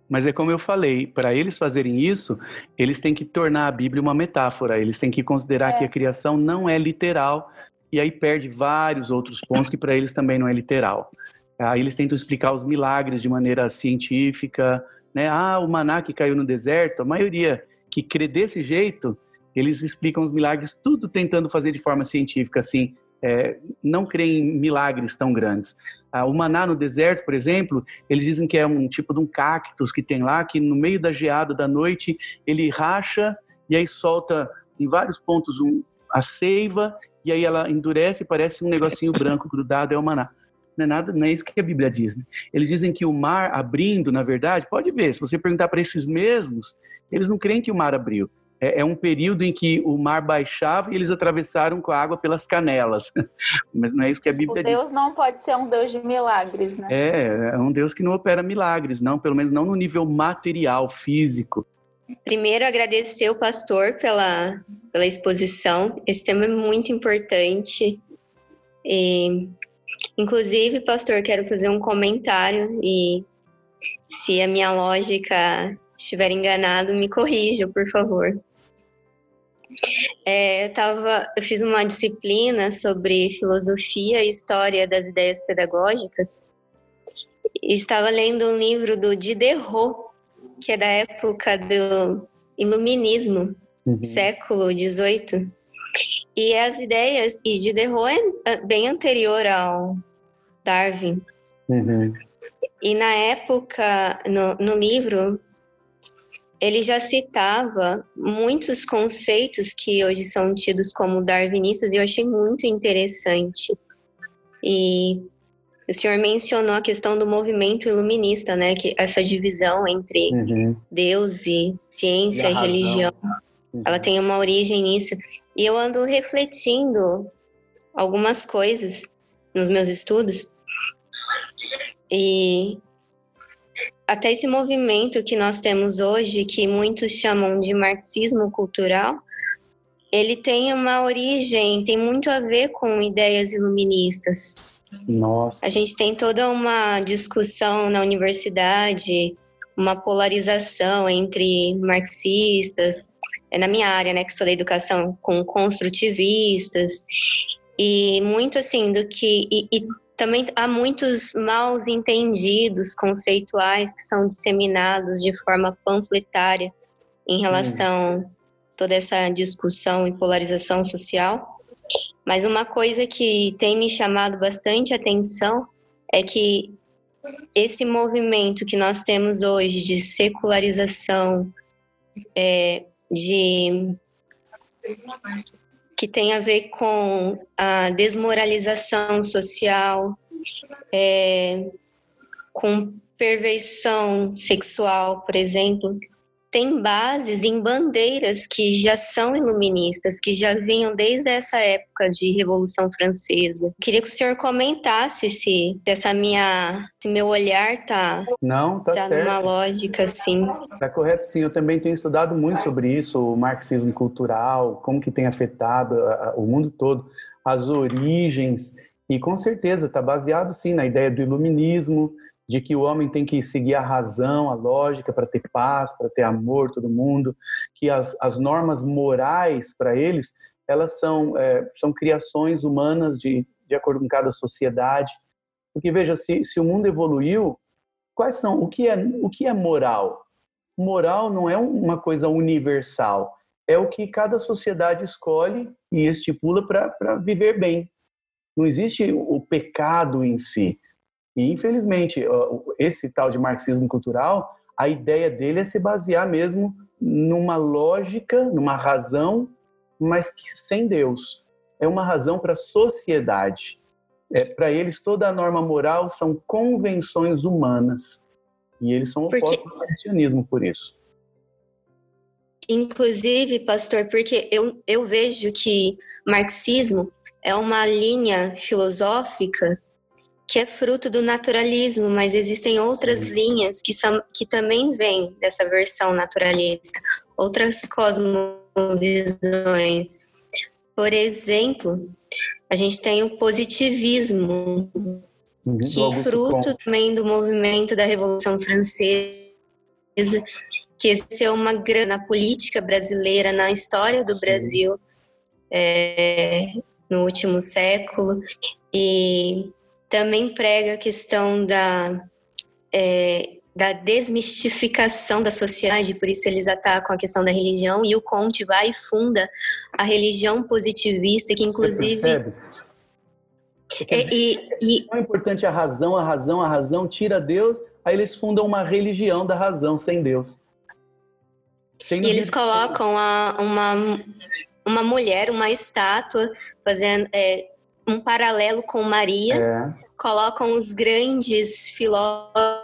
Mas é como eu falei, para eles fazerem isso, eles têm que tornar a Bíblia uma metáfora, eles têm que considerar é. que a criação não é literal, e aí perde vários outros pontos que para eles também não é literal. Aí eles tentam explicar os milagres de maneira científica, né? Ah, o maná que caiu no deserto, a maioria que crê desse jeito, eles explicam os milagres tudo tentando fazer de forma científica, assim, é, não creem em milagres tão grandes. Ah, o maná no deserto, por exemplo, eles dizem que é um tipo de um cactus que tem lá, que no meio da geada da noite ele racha e aí solta em vários pontos um, a seiva e aí ela endurece e parece um negocinho branco grudado, é o maná. Não é nada, não é isso que a Bíblia diz. Né? Eles dizem que o mar abrindo, na verdade, pode ver, se você perguntar para esses mesmos, eles não creem que o mar abriu é, é, um período em que o mar baixava e eles atravessaram com a água pelas canelas. Mas não é isso que a Bíblia diz. Deus não pode ser um Deus de milagres, né? É, é um Deus que não opera milagres, não, pelo menos não no nível material, físico. Primeiro, agradecer o pastor pela, pela exposição. Esse tema é muito importante. E, inclusive, pastor, quero fazer um comentário e se a minha lógica estiver enganado, me corrija, por favor. É, eu, tava, eu fiz uma disciplina sobre filosofia e história das ideias pedagógicas e estava lendo um livro do Diderot, que é da época do Iluminismo, uhum. século XVIII. E as ideias, e Diderot é bem anterior ao Darwin. Uhum. E na época, no, no livro, ele já citava muitos conceitos que hoje são tidos como darwinistas e eu achei muito interessante. E o senhor mencionou a questão do movimento iluminista, né? Que essa divisão entre uhum. Deus e ciência e, e religião, uhum. ela tem uma origem nisso. E eu ando refletindo algumas coisas nos meus estudos. E até esse movimento que nós temos hoje, que muitos chamam de marxismo cultural, ele tem uma origem, tem muito a ver com ideias iluministas. Nossa. A gente tem toda uma discussão na universidade, uma polarização entre marxistas, é na minha área, né, que sou da educação, com construtivistas, e muito assim do que. E, e também há muitos maus entendidos conceituais que são disseminados de forma panfletária em relação a toda essa discussão e polarização social. Mas uma coisa que tem me chamado bastante atenção é que esse movimento que nós temos hoje de secularização, é, de que tem a ver com a desmoralização social, é, com perversão sexual, por exemplo, tem bases em bandeiras que já são iluministas, que já vinham desde essa época de Revolução Francesa. Queria que o senhor comentasse se essa minha, se meu olhar tá não tá, tá numa lógica assim. Tá correto, sim. Eu também tenho estudado muito sobre isso, o marxismo cultural, como que tem afetado o mundo todo, as origens e com certeza está baseado sim na ideia do iluminismo de que o homem tem que seguir a razão, a lógica para ter paz, para ter amor, todo mundo, que as, as normas morais para eles, elas são, é, são criações humanas de, de acordo com cada sociedade. Porque veja, se, se o mundo evoluiu, quais são, o que é, o que é moral? Moral não é uma coisa universal, é o que cada sociedade escolhe e estipula para viver bem. Não existe o pecado em si. E, infelizmente, esse tal de marxismo cultural, a ideia dele é se basear mesmo numa lógica, numa razão, mas sem Deus. É uma razão para a sociedade. É, para eles, toda a norma moral são convenções humanas. E eles são opostos porque... ao cristianismo por isso. Inclusive, pastor, porque eu, eu vejo que marxismo é uma linha filosófica que é fruto do naturalismo, mas existem outras linhas que, são, que também vêm dessa versão naturalista, outras cosmovisões. Por exemplo, a gente tem o positivismo, uhum. que é fruto também do movimento da Revolução Francesa, que exerceu uma grande política brasileira, na história do Brasil, é, no último século, e também prega a questão da, é, da desmistificação da sociedade, por isso eles atacam a questão da religião, e o Conte vai e funda a religião positivista, que inclusive. É, e, e, é importante a razão, a razão, a razão tira Deus, aí eles fundam uma religião da razão sem Deus. e eles colocam a, uma, uma mulher, uma estátua, fazendo é, um paralelo com Maria. É. Colocam os grandes filósofos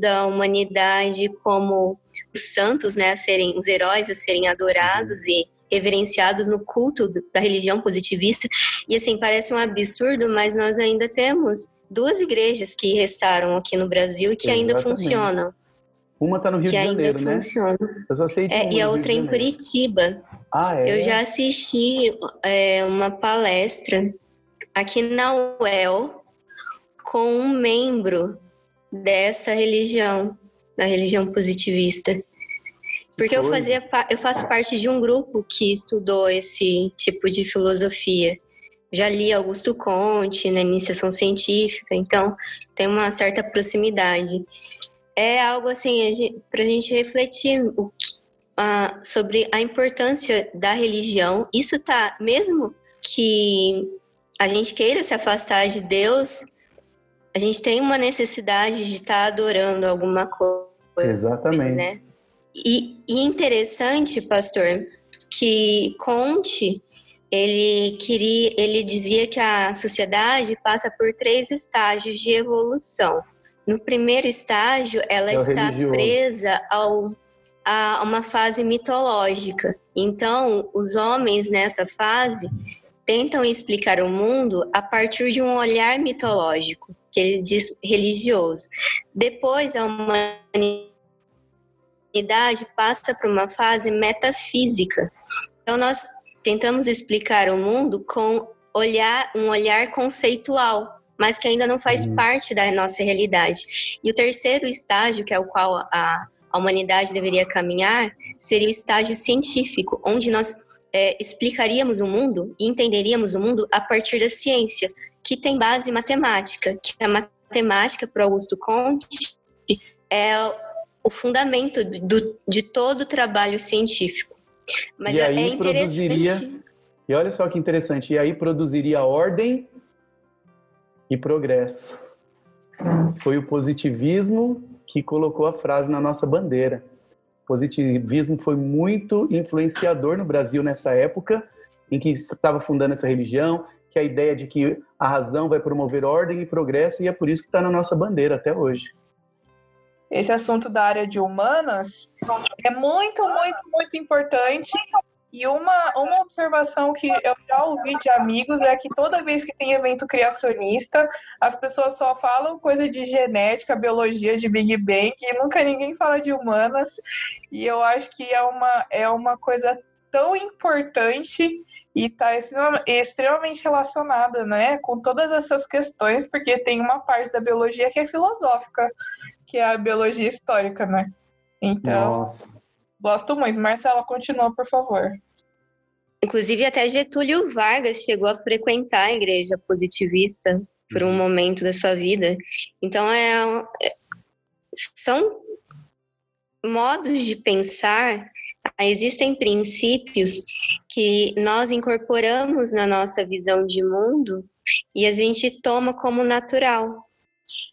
da humanidade como os santos, né, a serem os heróis a serem adorados e reverenciados no culto da religião positivista. E assim, parece um absurdo, mas nós ainda temos duas igrejas que restaram aqui no Brasil e que Exatamente. ainda funcionam. Uma está no Rio que de Janeiro, ainda né? Funciona. Eu só sei de é, E a outra em Curitiba. Ah, é? Eu já assisti é, uma palestra aqui na UEL com um membro dessa religião, da religião positivista. Porque eu, fazia, eu faço parte de um grupo que estudou esse tipo de filosofia. Já li Augusto Conte na iniciação científica, então tem uma certa proximidade. É algo assim para a gente refletir o que, sobre a importância da religião. Isso tá, mesmo que a gente queira se afastar de Deus, a gente tem uma necessidade de estar tá adorando alguma coisa. Exatamente. Né? E, e interessante, pastor, que Conte ele queria, ele dizia que a sociedade passa por três estágios de evolução. No primeiro estágio, ela é está religioso. presa ao, a uma fase mitológica. Então, os homens nessa fase tentam explicar o mundo a partir de um olhar mitológico que ele diz religioso. Depois, a humanidade passa por uma fase metafísica. Então, nós tentamos explicar o mundo com olhar, um olhar conceitual, mas que ainda não faz parte da nossa realidade. E o terceiro estágio, que é o qual a, a humanidade deveria caminhar, seria o estágio científico, onde nós é, explicaríamos o mundo e entenderíamos o mundo a partir da ciência, que tem base matemática, que a matemática, para Augusto Conte, é o fundamento do, de todo o trabalho científico. Mas é, é interessante. Produziria, e olha só que interessante, e aí produziria ordem e progresso. Foi o positivismo que colocou a frase na nossa bandeira. O positivismo foi muito influenciador no Brasil nessa época em que estava fundando essa religião, que a ideia de que a razão vai promover ordem e progresso, e é por isso que está na nossa bandeira até hoje. Esse assunto da área de humanas é muito, muito, muito importante. E uma, uma observação que eu já ouvi de amigos é que toda vez que tem evento criacionista, as pessoas só falam coisa de genética, biologia, de Big Bang, e nunca ninguém fala de humanas. E eu acho que é uma, é uma coisa tão importante e está extremamente relacionada né, com todas essas questões, porque tem uma parte da biologia que é filosófica, que é a biologia histórica, né? Então, Nossa. Gosto muito. Marcela, continua, por favor. Inclusive, até Getúlio Vargas chegou a frequentar a igreja positivista por um uhum. momento da sua vida. Então, é, é são modos de pensar existem princípios que nós incorporamos na nossa visão de mundo e a gente toma como natural.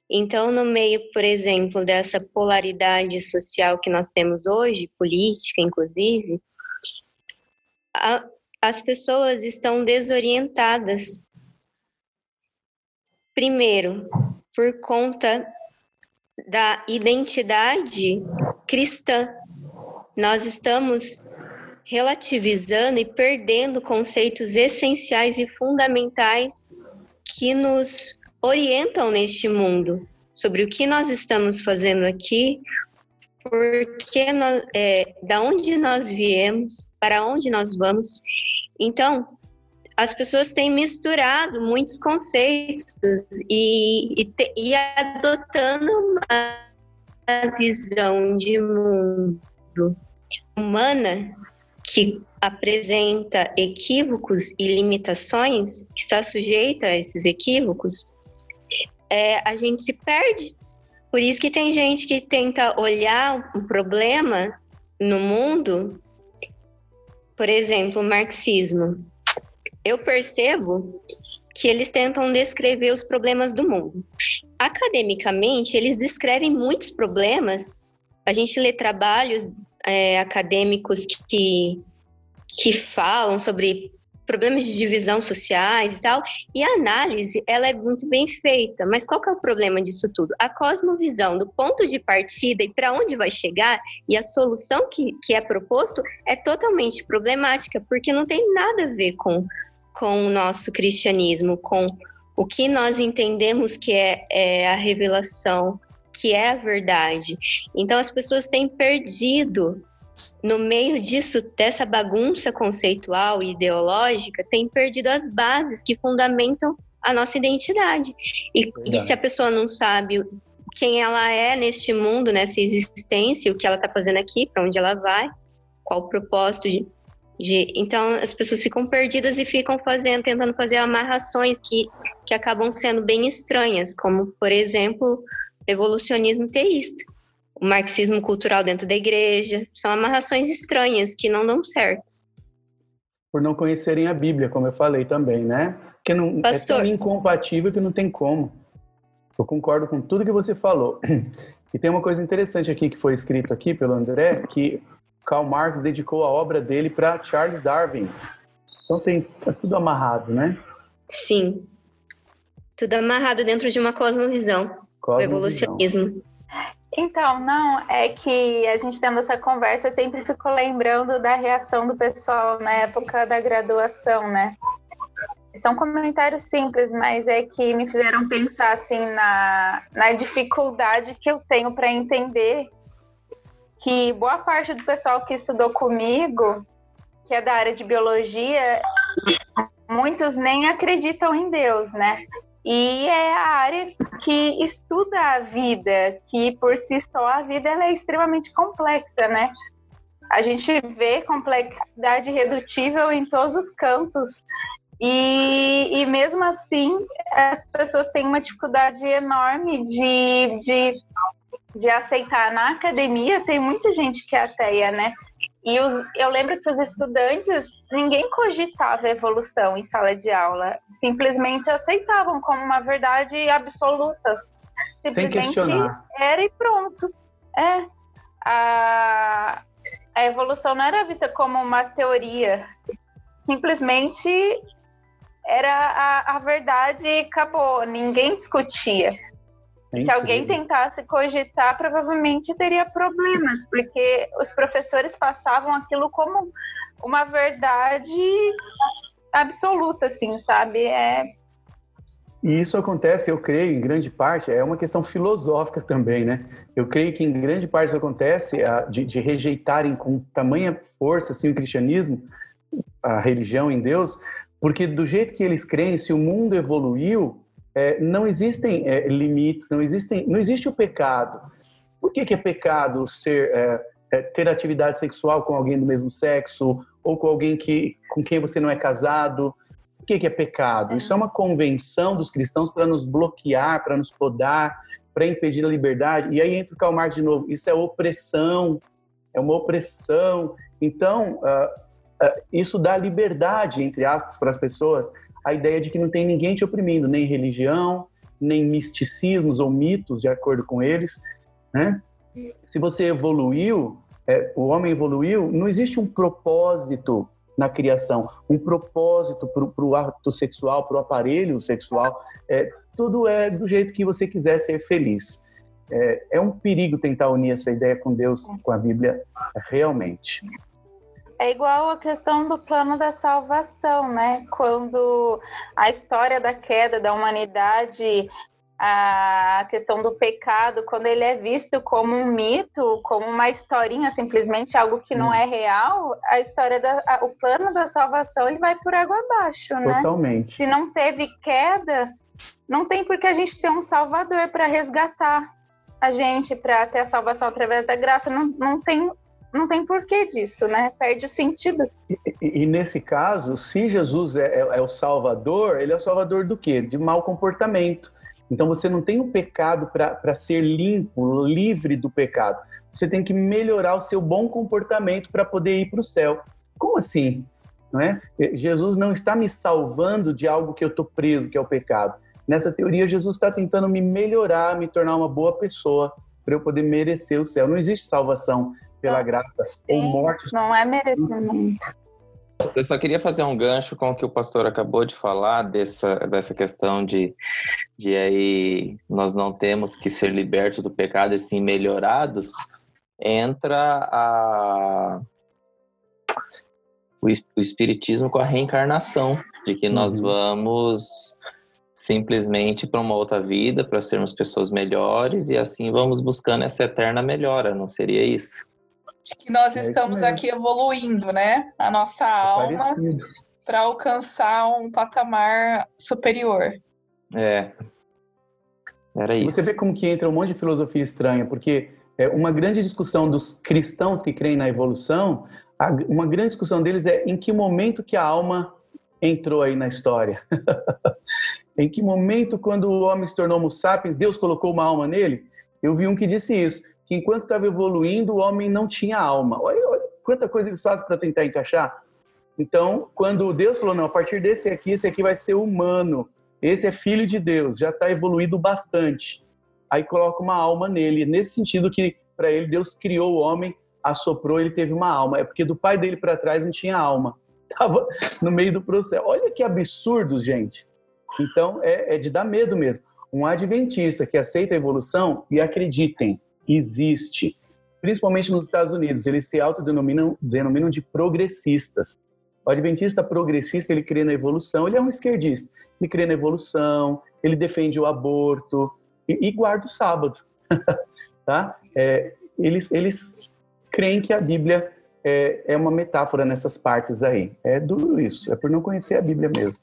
Então, no meio, por exemplo, dessa polaridade social que nós temos hoje, política inclusive, a, as pessoas estão desorientadas. Primeiro, por conta da identidade cristã nós estamos relativizando e perdendo conceitos essenciais e fundamentais que nos orientam neste mundo sobre o que nós estamos fazendo aqui, porque nós, é, da onde nós viemos, para onde nós vamos. Então, as pessoas têm misturado muitos conceitos e, e, te, e adotando uma visão de mundo humana que apresenta equívocos e limitações, que está sujeita a esses equívocos, é, a gente se perde. Por isso que tem gente que tenta olhar o problema no mundo, por exemplo, o marxismo. Eu percebo que eles tentam descrever os problemas do mundo. Academicamente, eles descrevem muitos problemas. A gente lê trabalhos é, acadêmicos que, que falam sobre problemas de divisão sociais e tal, e a análise ela é muito bem feita, mas qual que é o problema disso tudo? A cosmovisão do ponto de partida e para onde vai chegar e a solução que, que é proposto é totalmente problemática, porque não tem nada a ver com, com o nosso cristianismo, com o que nós entendemos que é, é a revelação, que é a verdade. Então as pessoas têm perdido no meio disso, dessa bagunça conceitual e ideológica, tem perdido as bases que fundamentam a nossa identidade. E, e se a pessoa não sabe quem ela é neste mundo, nessa existência, o que ela está fazendo aqui, para onde ela vai, qual o propósito de, de, Então, as pessoas ficam perdidas e ficam fazendo, tentando fazer amarrações que, que acabam sendo bem estranhas, como, por exemplo, evolucionismo teísta o marxismo cultural dentro da igreja. São amarrações estranhas que não dão certo. Por não conhecerem a Bíblia, como eu falei também, né? Porque não, Pastor. é tão incompatível que não tem como. Eu concordo com tudo que você falou. E tem uma coisa interessante aqui que foi escrito aqui pelo André, que Karl Marx dedicou a obra dele para Charles Darwin. Então tem tá tudo amarrado, né? Sim. Tudo amarrado dentro de uma cosmovisão. cosmovisão. O evolucionismo. Então, não, é que a gente tendo essa conversa, sempre fico lembrando da reação do pessoal na época da graduação, né? São comentários simples, mas é que me fizeram pensar assim na, na dificuldade que eu tenho para entender que boa parte do pessoal que estudou comigo, que é da área de biologia, muitos nem acreditam em Deus, né? E é a área que estuda a vida, que por si só a vida ela é extremamente complexa, né? A gente vê complexidade redutível em todos os cantos. E, e mesmo assim, as pessoas têm uma dificuldade enorme de, de, de aceitar. Na academia, tem muita gente que é ateia, né? E os, eu lembro que os estudantes, ninguém cogitava evolução em sala de aula, simplesmente aceitavam como uma verdade absoluta. Simplesmente era e pronto. É. A, a evolução não era vista como uma teoria, simplesmente era a, a verdade e acabou, ninguém discutia. É Se alguém tentasse cogitar, provavelmente teria problemas, porque os professores passavam aquilo como uma verdade absoluta, assim, sabe? É... E isso acontece, eu creio, em grande parte, é uma questão filosófica também, né? Eu creio que em grande parte isso acontece de, de rejeitarem com tamanha força assim, o cristianismo, a religião em Deus, porque do jeito que eles creem, se o mundo evoluiu, é, não existem é, limites, não existem, não existe o pecado. Por que, que é pecado ser é, é, ter atividade sexual com alguém do mesmo sexo ou com alguém que com quem você não é casado? Por que, que é pecado? Isso é uma convenção dos cristãos para nos bloquear, para nos podar, para impedir a liberdade. E aí entra o Karl Marx de novo. Isso é opressão, é uma opressão. Então, uh, uh, isso dá liberdade, entre aspas, para as pessoas a ideia de que não tem ninguém te oprimindo, nem religião, nem misticismos ou mitos, de acordo com eles, né? Se você evoluiu, é, o homem evoluiu, não existe um propósito na criação, um propósito para o ato sexual, para o aparelho sexual. É, tudo é do jeito que você quiser ser feliz. É, é um perigo tentar unir essa ideia com Deus, com a Bíblia, realmente. É igual a questão do plano da salvação, né? Quando a história da queda da humanidade, a questão do pecado, quando ele é visto como um mito, como uma historinha, simplesmente algo que não é real, a história da, a, o plano da salvação ele vai por água abaixo, né? Totalmente. Se não teve queda, não tem por que a gente ter um salvador para resgatar a gente, para ter a salvação através da graça. Não, não tem não tem porquê disso, né? Perde o sentido. E, e, nesse caso, se Jesus é, é, é, o Salvador, ele é o Salvador do quê? De mau comportamento. Então você não tem o um pecado para ser limpo, livre do pecado. Você tem que melhorar o seu bom comportamento para poder ir para o céu. Como assim? Não é? Jesus não está me salvando de algo que eu estou preso, que é o pecado. Nessa teoria, Jesus está tentando me melhorar, me tornar uma boa pessoa, para eu poder merecer o céu. Não existe salvação pela graça Sim, ou morte. Não é merecimento. Eu só queria fazer um gancho com o que o pastor acabou de falar dessa, dessa questão de, de aí nós não temos que ser libertos do pecado e sim melhorados. Entra a, o, o espiritismo com a reencarnação, de que nós uhum. vamos simplesmente para uma outra vida, para sermos pessoas melhores e assim vamos buscando essa eterna melhora, não seria isso? Que nós é estamos aqui evoluindo, né? A nossa é alma para alcançar um patamar superior. É. Era isso. Você vê como que entra um monte de filosofia estranha, porque é uma grande discussão dos cristãos que creem na evolução, uma grande discussão deles é em que momento que a alma entrou aí na história. Em que momento, quando o homem se tornou homo sapiens, Deus colocou uma alma nele? Eu vi um que disse isso, que enquanto estava evoluindo, o homem não tinha alma. Olha, olha quanta coisa eles fazem para tentar encaixar. Então, quando Deus falou, não, a partir desse aqui, esse aqui vai ser humano, esse é filho de Deus, já está evoluído bastante. Aí coloca uma alma nele, nesse sentido que para ele Deus criou o homem, assoprou, ele teve uma alma. É porque do pai dele para trás não tinha alma. Tava no meio do processo. Olha que absurdo, gente. Então, é, é de dar medo mesmo. Um adventista que aceita a evolução, e acreditem, existe, principalmente nos Estados Unidos, eles se autodenominam denominam de progressistas. O adventista progressista, ele crê na evolução, ele é um esquerdista. Ele crê na evolução, ele defende o aborto e, e guarda o sábado. tá? É, eles, eles creem que a Bíblia é, é uma metáfora nessas partes aí. É duro isso, é por não conhecer a Bíblia mesmo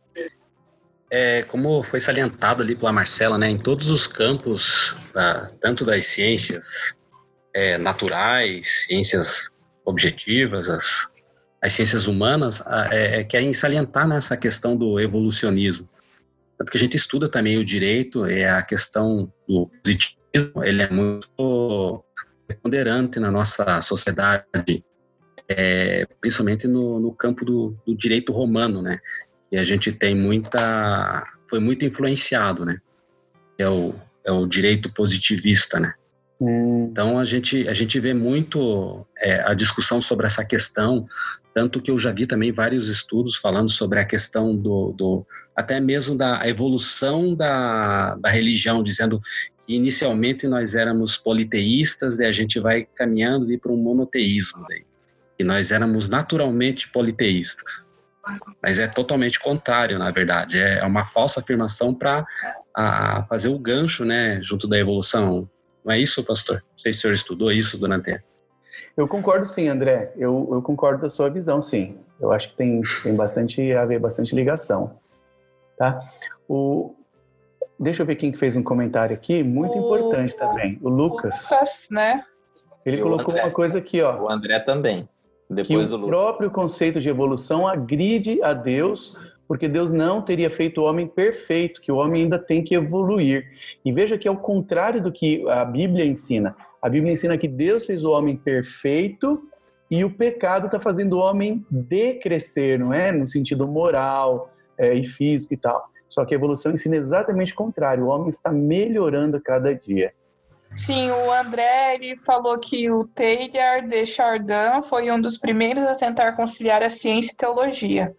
é, como foi salientado ali pela Marcela, né, em todos os campos, da, tanto das ciências é, naturais, ciências objetivas, as, as ciências humanas, é, é querem salientar nessa questão do evolucionismo. Tanto que a gente estuda também o direito, é a questão do positivismo, ele é muito preponderante na nossa sociedade, é, principalmente no, no campo do, do, direito romano, né? E a gente tem muita foi muito influenciado, né? É o, é o direito positivista, né? Hum. Então a gente a gente vê muito é, a discussão sobre essa questão, tanto que eu já vi também vários estudos falando sobre a questão do, do até mesmo da evolução da, da religião, dizendo que inicialmente nós éramos politeístas, daí a gente vai caminhando para um monoteísmo, daí, e nós éramos naturalmente politeístas. Mas é totalmente contrário, na verdade. É uma falsa afirmação para fazer o gancho, né, junto da evolução. Não é isso, pastor? Não sei se o senhor estudou isso durante. Eu concordo, sim, André. Eu, eu concordo da sua visão, sim. Eu acho que tem, tem bastante a ver, bastante ligação. Tá? O, deixa eu ver quem fez um comentário aqui, muito o... importante também. O Lucas. Lucas, né? Ele colocou uma coisa aqui, ó. O André também. Depois que o próprio conceito de evolução agride a Deus, porque Deus não teria feito o homem perfeito, que o homem ainda tem que evoluir. E veja que é o contrário do que a Bíblia ensina. A Bíblia ensina que Deus fez o homem perfeito e o pecado está fazendo o homem decrescer, não é? No sentido moral é, e físico e tal. Só que a evolução ensina exatamente o contrário. O homem está melhorando a cada dia. Sim, o André ele falou que o Teilhard de Chardin foi um dos primeiros a tentar conciliar a ciência e teologia.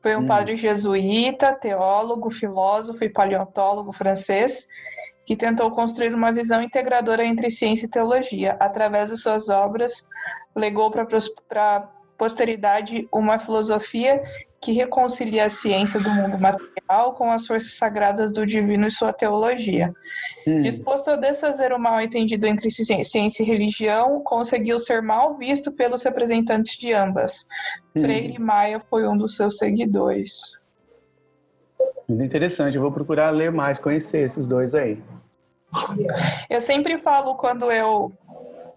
Foi um hum. padre jesuíta, teólogo, filósofo e paleontólogo francês que tentou construir uma visão integradora entre ciência e teologia. Através de suas obras, legou para posteridade uma filosofia que reconcilia a ciência do mundo material com as forças sagradas do divino e sua teologia. Hum. Disposto a desfazer o mal entendido entre ciência e religião, conseguiu ser mal visto pelos representantes de ambas. Hum. Freire Maia foi um dos seus seguidores. Muito interessante, eu vou procurar ler mais, conhecer esses dois aí. Eu sempre falo quando eu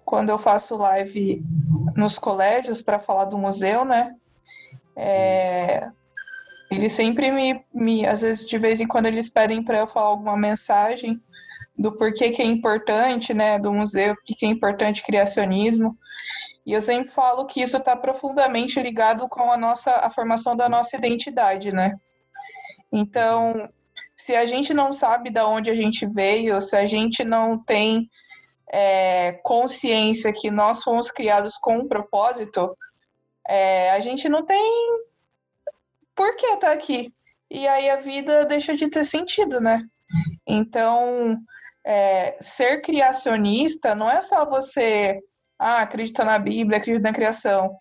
quando eu faço live nos colégios para falar do museu, né? É, eles sempre me, me, às vezes de vez em quando eles pedem para eu falar alguma mensagem do porquê que é importante, né, do museu, o que é importante criacionismo. E eu sempre falo que isso está profundamente ligado com a nossa a formação da nossa identidade, né? Então, se a gente não sabe de onde a gente veio, se a gente não tem é, consciência que nós fomos criados com um propósito, é, a gente não tem por que tá aqui. E aí a vida deixa de ter sentido, né? Então, é, ser criacionista não é só você ah, acredita na Bíblia, acredita na criação.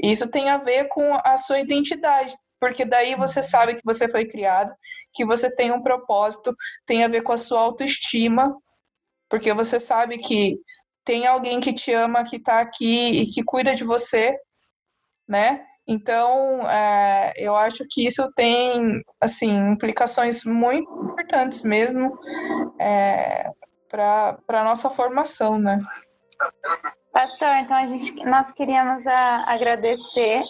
Isso tem a ver com a sua identidade, porque daí você sabe que você foi criado, que você tem um propósito, tem a ver com a sua autoestima, porque você sabe que tem alguém que te ama, que está aqui e que cuida de você, né? Então, é, eu acho que isso tem, assim, implicações muito importantes mesmo é, para a nossa formação, né? Pastor, então a gente, nós queríamos a, agradecer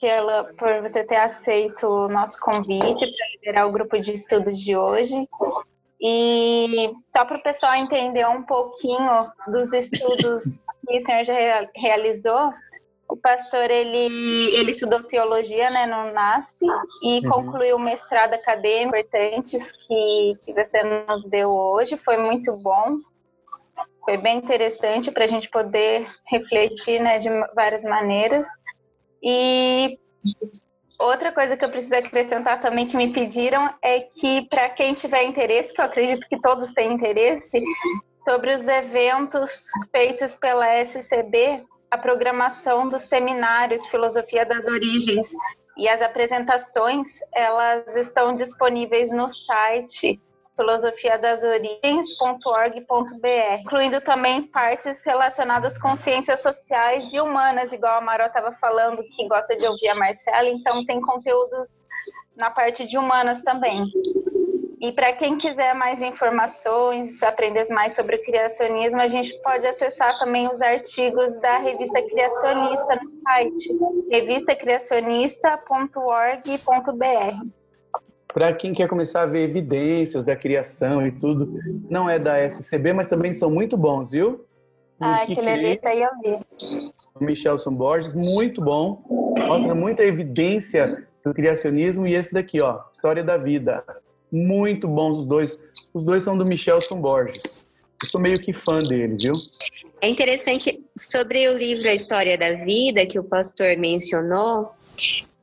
pela, por você ter aceito o nosso convite para liderar o grupo de estudos de hoje. E só para o pessoal entender um pouquinho dos estudos que o senhor já realizou, o pastor ele, ele estudou teologia né, no NASP e uhum. concluiu o mestrado acadêmico importantes que, que você nos deu hoje. Foi muito bom, foi bem interessante para a gente poder refletir né, de várias maneiras. E Outra coisa que eu preciso acrescentar também que me pediram é que, para quem tiver interesse, que eu acredito que todos têm interesse, sobre os eventos feitos pela SCB, a programação dos seminários Filosofia das Origens e as apresentações, elas estão disponíveis no site filosofiadasorigens.org.br, incluindo também partes relacionadas com ciências sociais e humanas, igual a Maró estava falando, que gosta de ouvir a Marcela, então tem conteúdos na parte de humanas também. E para quem quiser mais informações, aprender mais sobre o criacionismo, a gente pode acessar também os artigos da revista Criacionista no site revistacriacionista.org.br para quem quer começar a ver evidências da criação e tudo, não é da SCB, mas também são muito bons, viu? Ah, aquele ali aí eu vi. O Michelson Borges, muito bom, mostra muita evidência do criacionismo e esse daqui, ó, História da Vida, muito bons os dois. Os dois são do Michelson Borges. Eu sou meio que fã dele, viu? É interessante sobre o livro A História da Vida que o pastor mencionou.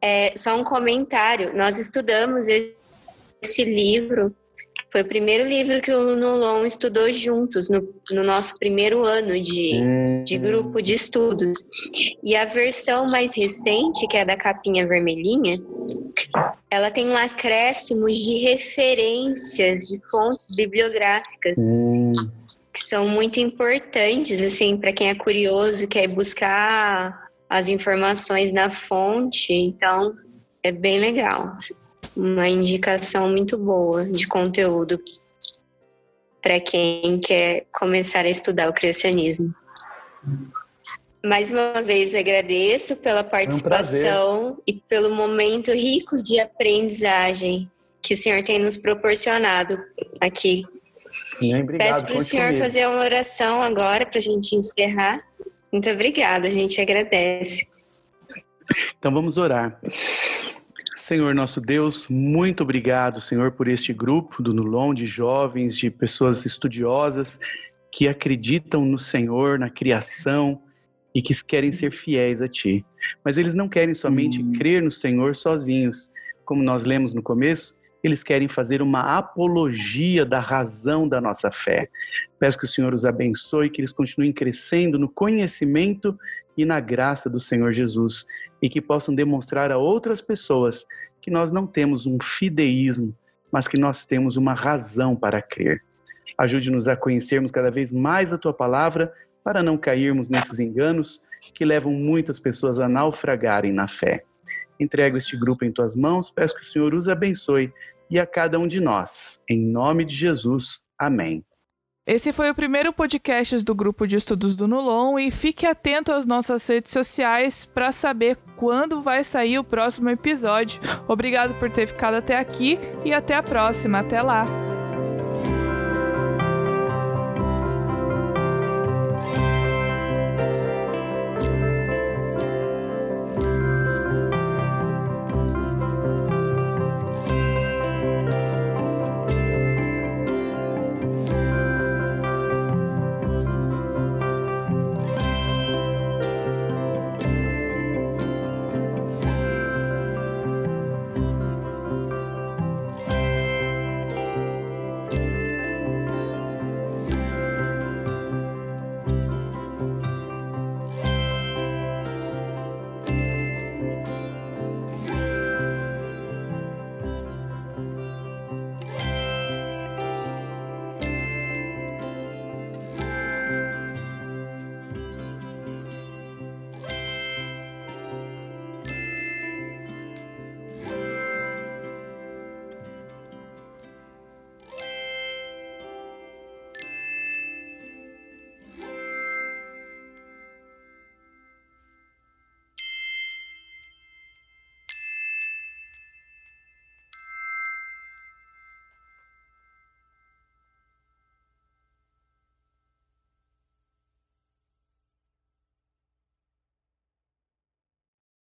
É, só um comentário. Nós estudamos esse livro. Foi o primeiro livro que o Nulon estudou juntos, no, no nosso primeiro ano de, de grupo de estudos. E a versão mais recente, que é da capinha vermelhinha, ela tem um acréscimo de referências de fontes bibliográficas. Hum. Que são muito importantes, assim, para quem é curioso, quer buscar as informações na fonte. Então, é bem legal uma indicação muito boa de conteúdo para quem quer começar a estudar o criacionismo. Mais uma vez agradeço pela participação um e pelo momento rico de aprendizagem que o senhor tem nos proporcionado aqui. obrigado, Peço para o senhor comigo. fazer uma oração agora para a gente encerrar. Muito obrigada, a gente agradece. Então vamos orar. Senhor nosso Deus, muito obrigado, Senhor, por este grupo do Nulon de jovens, de pessoas estudiosas que acreditam no Senhor, na criação e que querem ser fiéis a Ti. Mas eles não querem somente hum. crer no Senhor sozinhos, como nós lemos no começo, eles querem fazer uma apologia da razão da nossa fé. Peço que o Senhor os abençoe, que eles continuem crescendo no conhecimento e na graça do Senhor Jesus e que possam demonstrar a outras pessoas que nós não temos um fideísmo, mas que nós temos uma razão para crer. Ajude-nos a conhecermos cada vez mais a tua palavra para não cairmos nesses enganos que levam muitas pessoas a naufragarem na fé. Entrego este grupo em tuas mãos, peço que o Senhor os abençoe e a cada um de nós. Em nome de Jesus. Amém. Esse foi o primeiro podcast do grupo de estudos do Nulon e fique atento às nossas redes sociais para saber quando vai sair o próximo episódio. Obrigado por ter ficado até aqui e até a próxima. Até lá!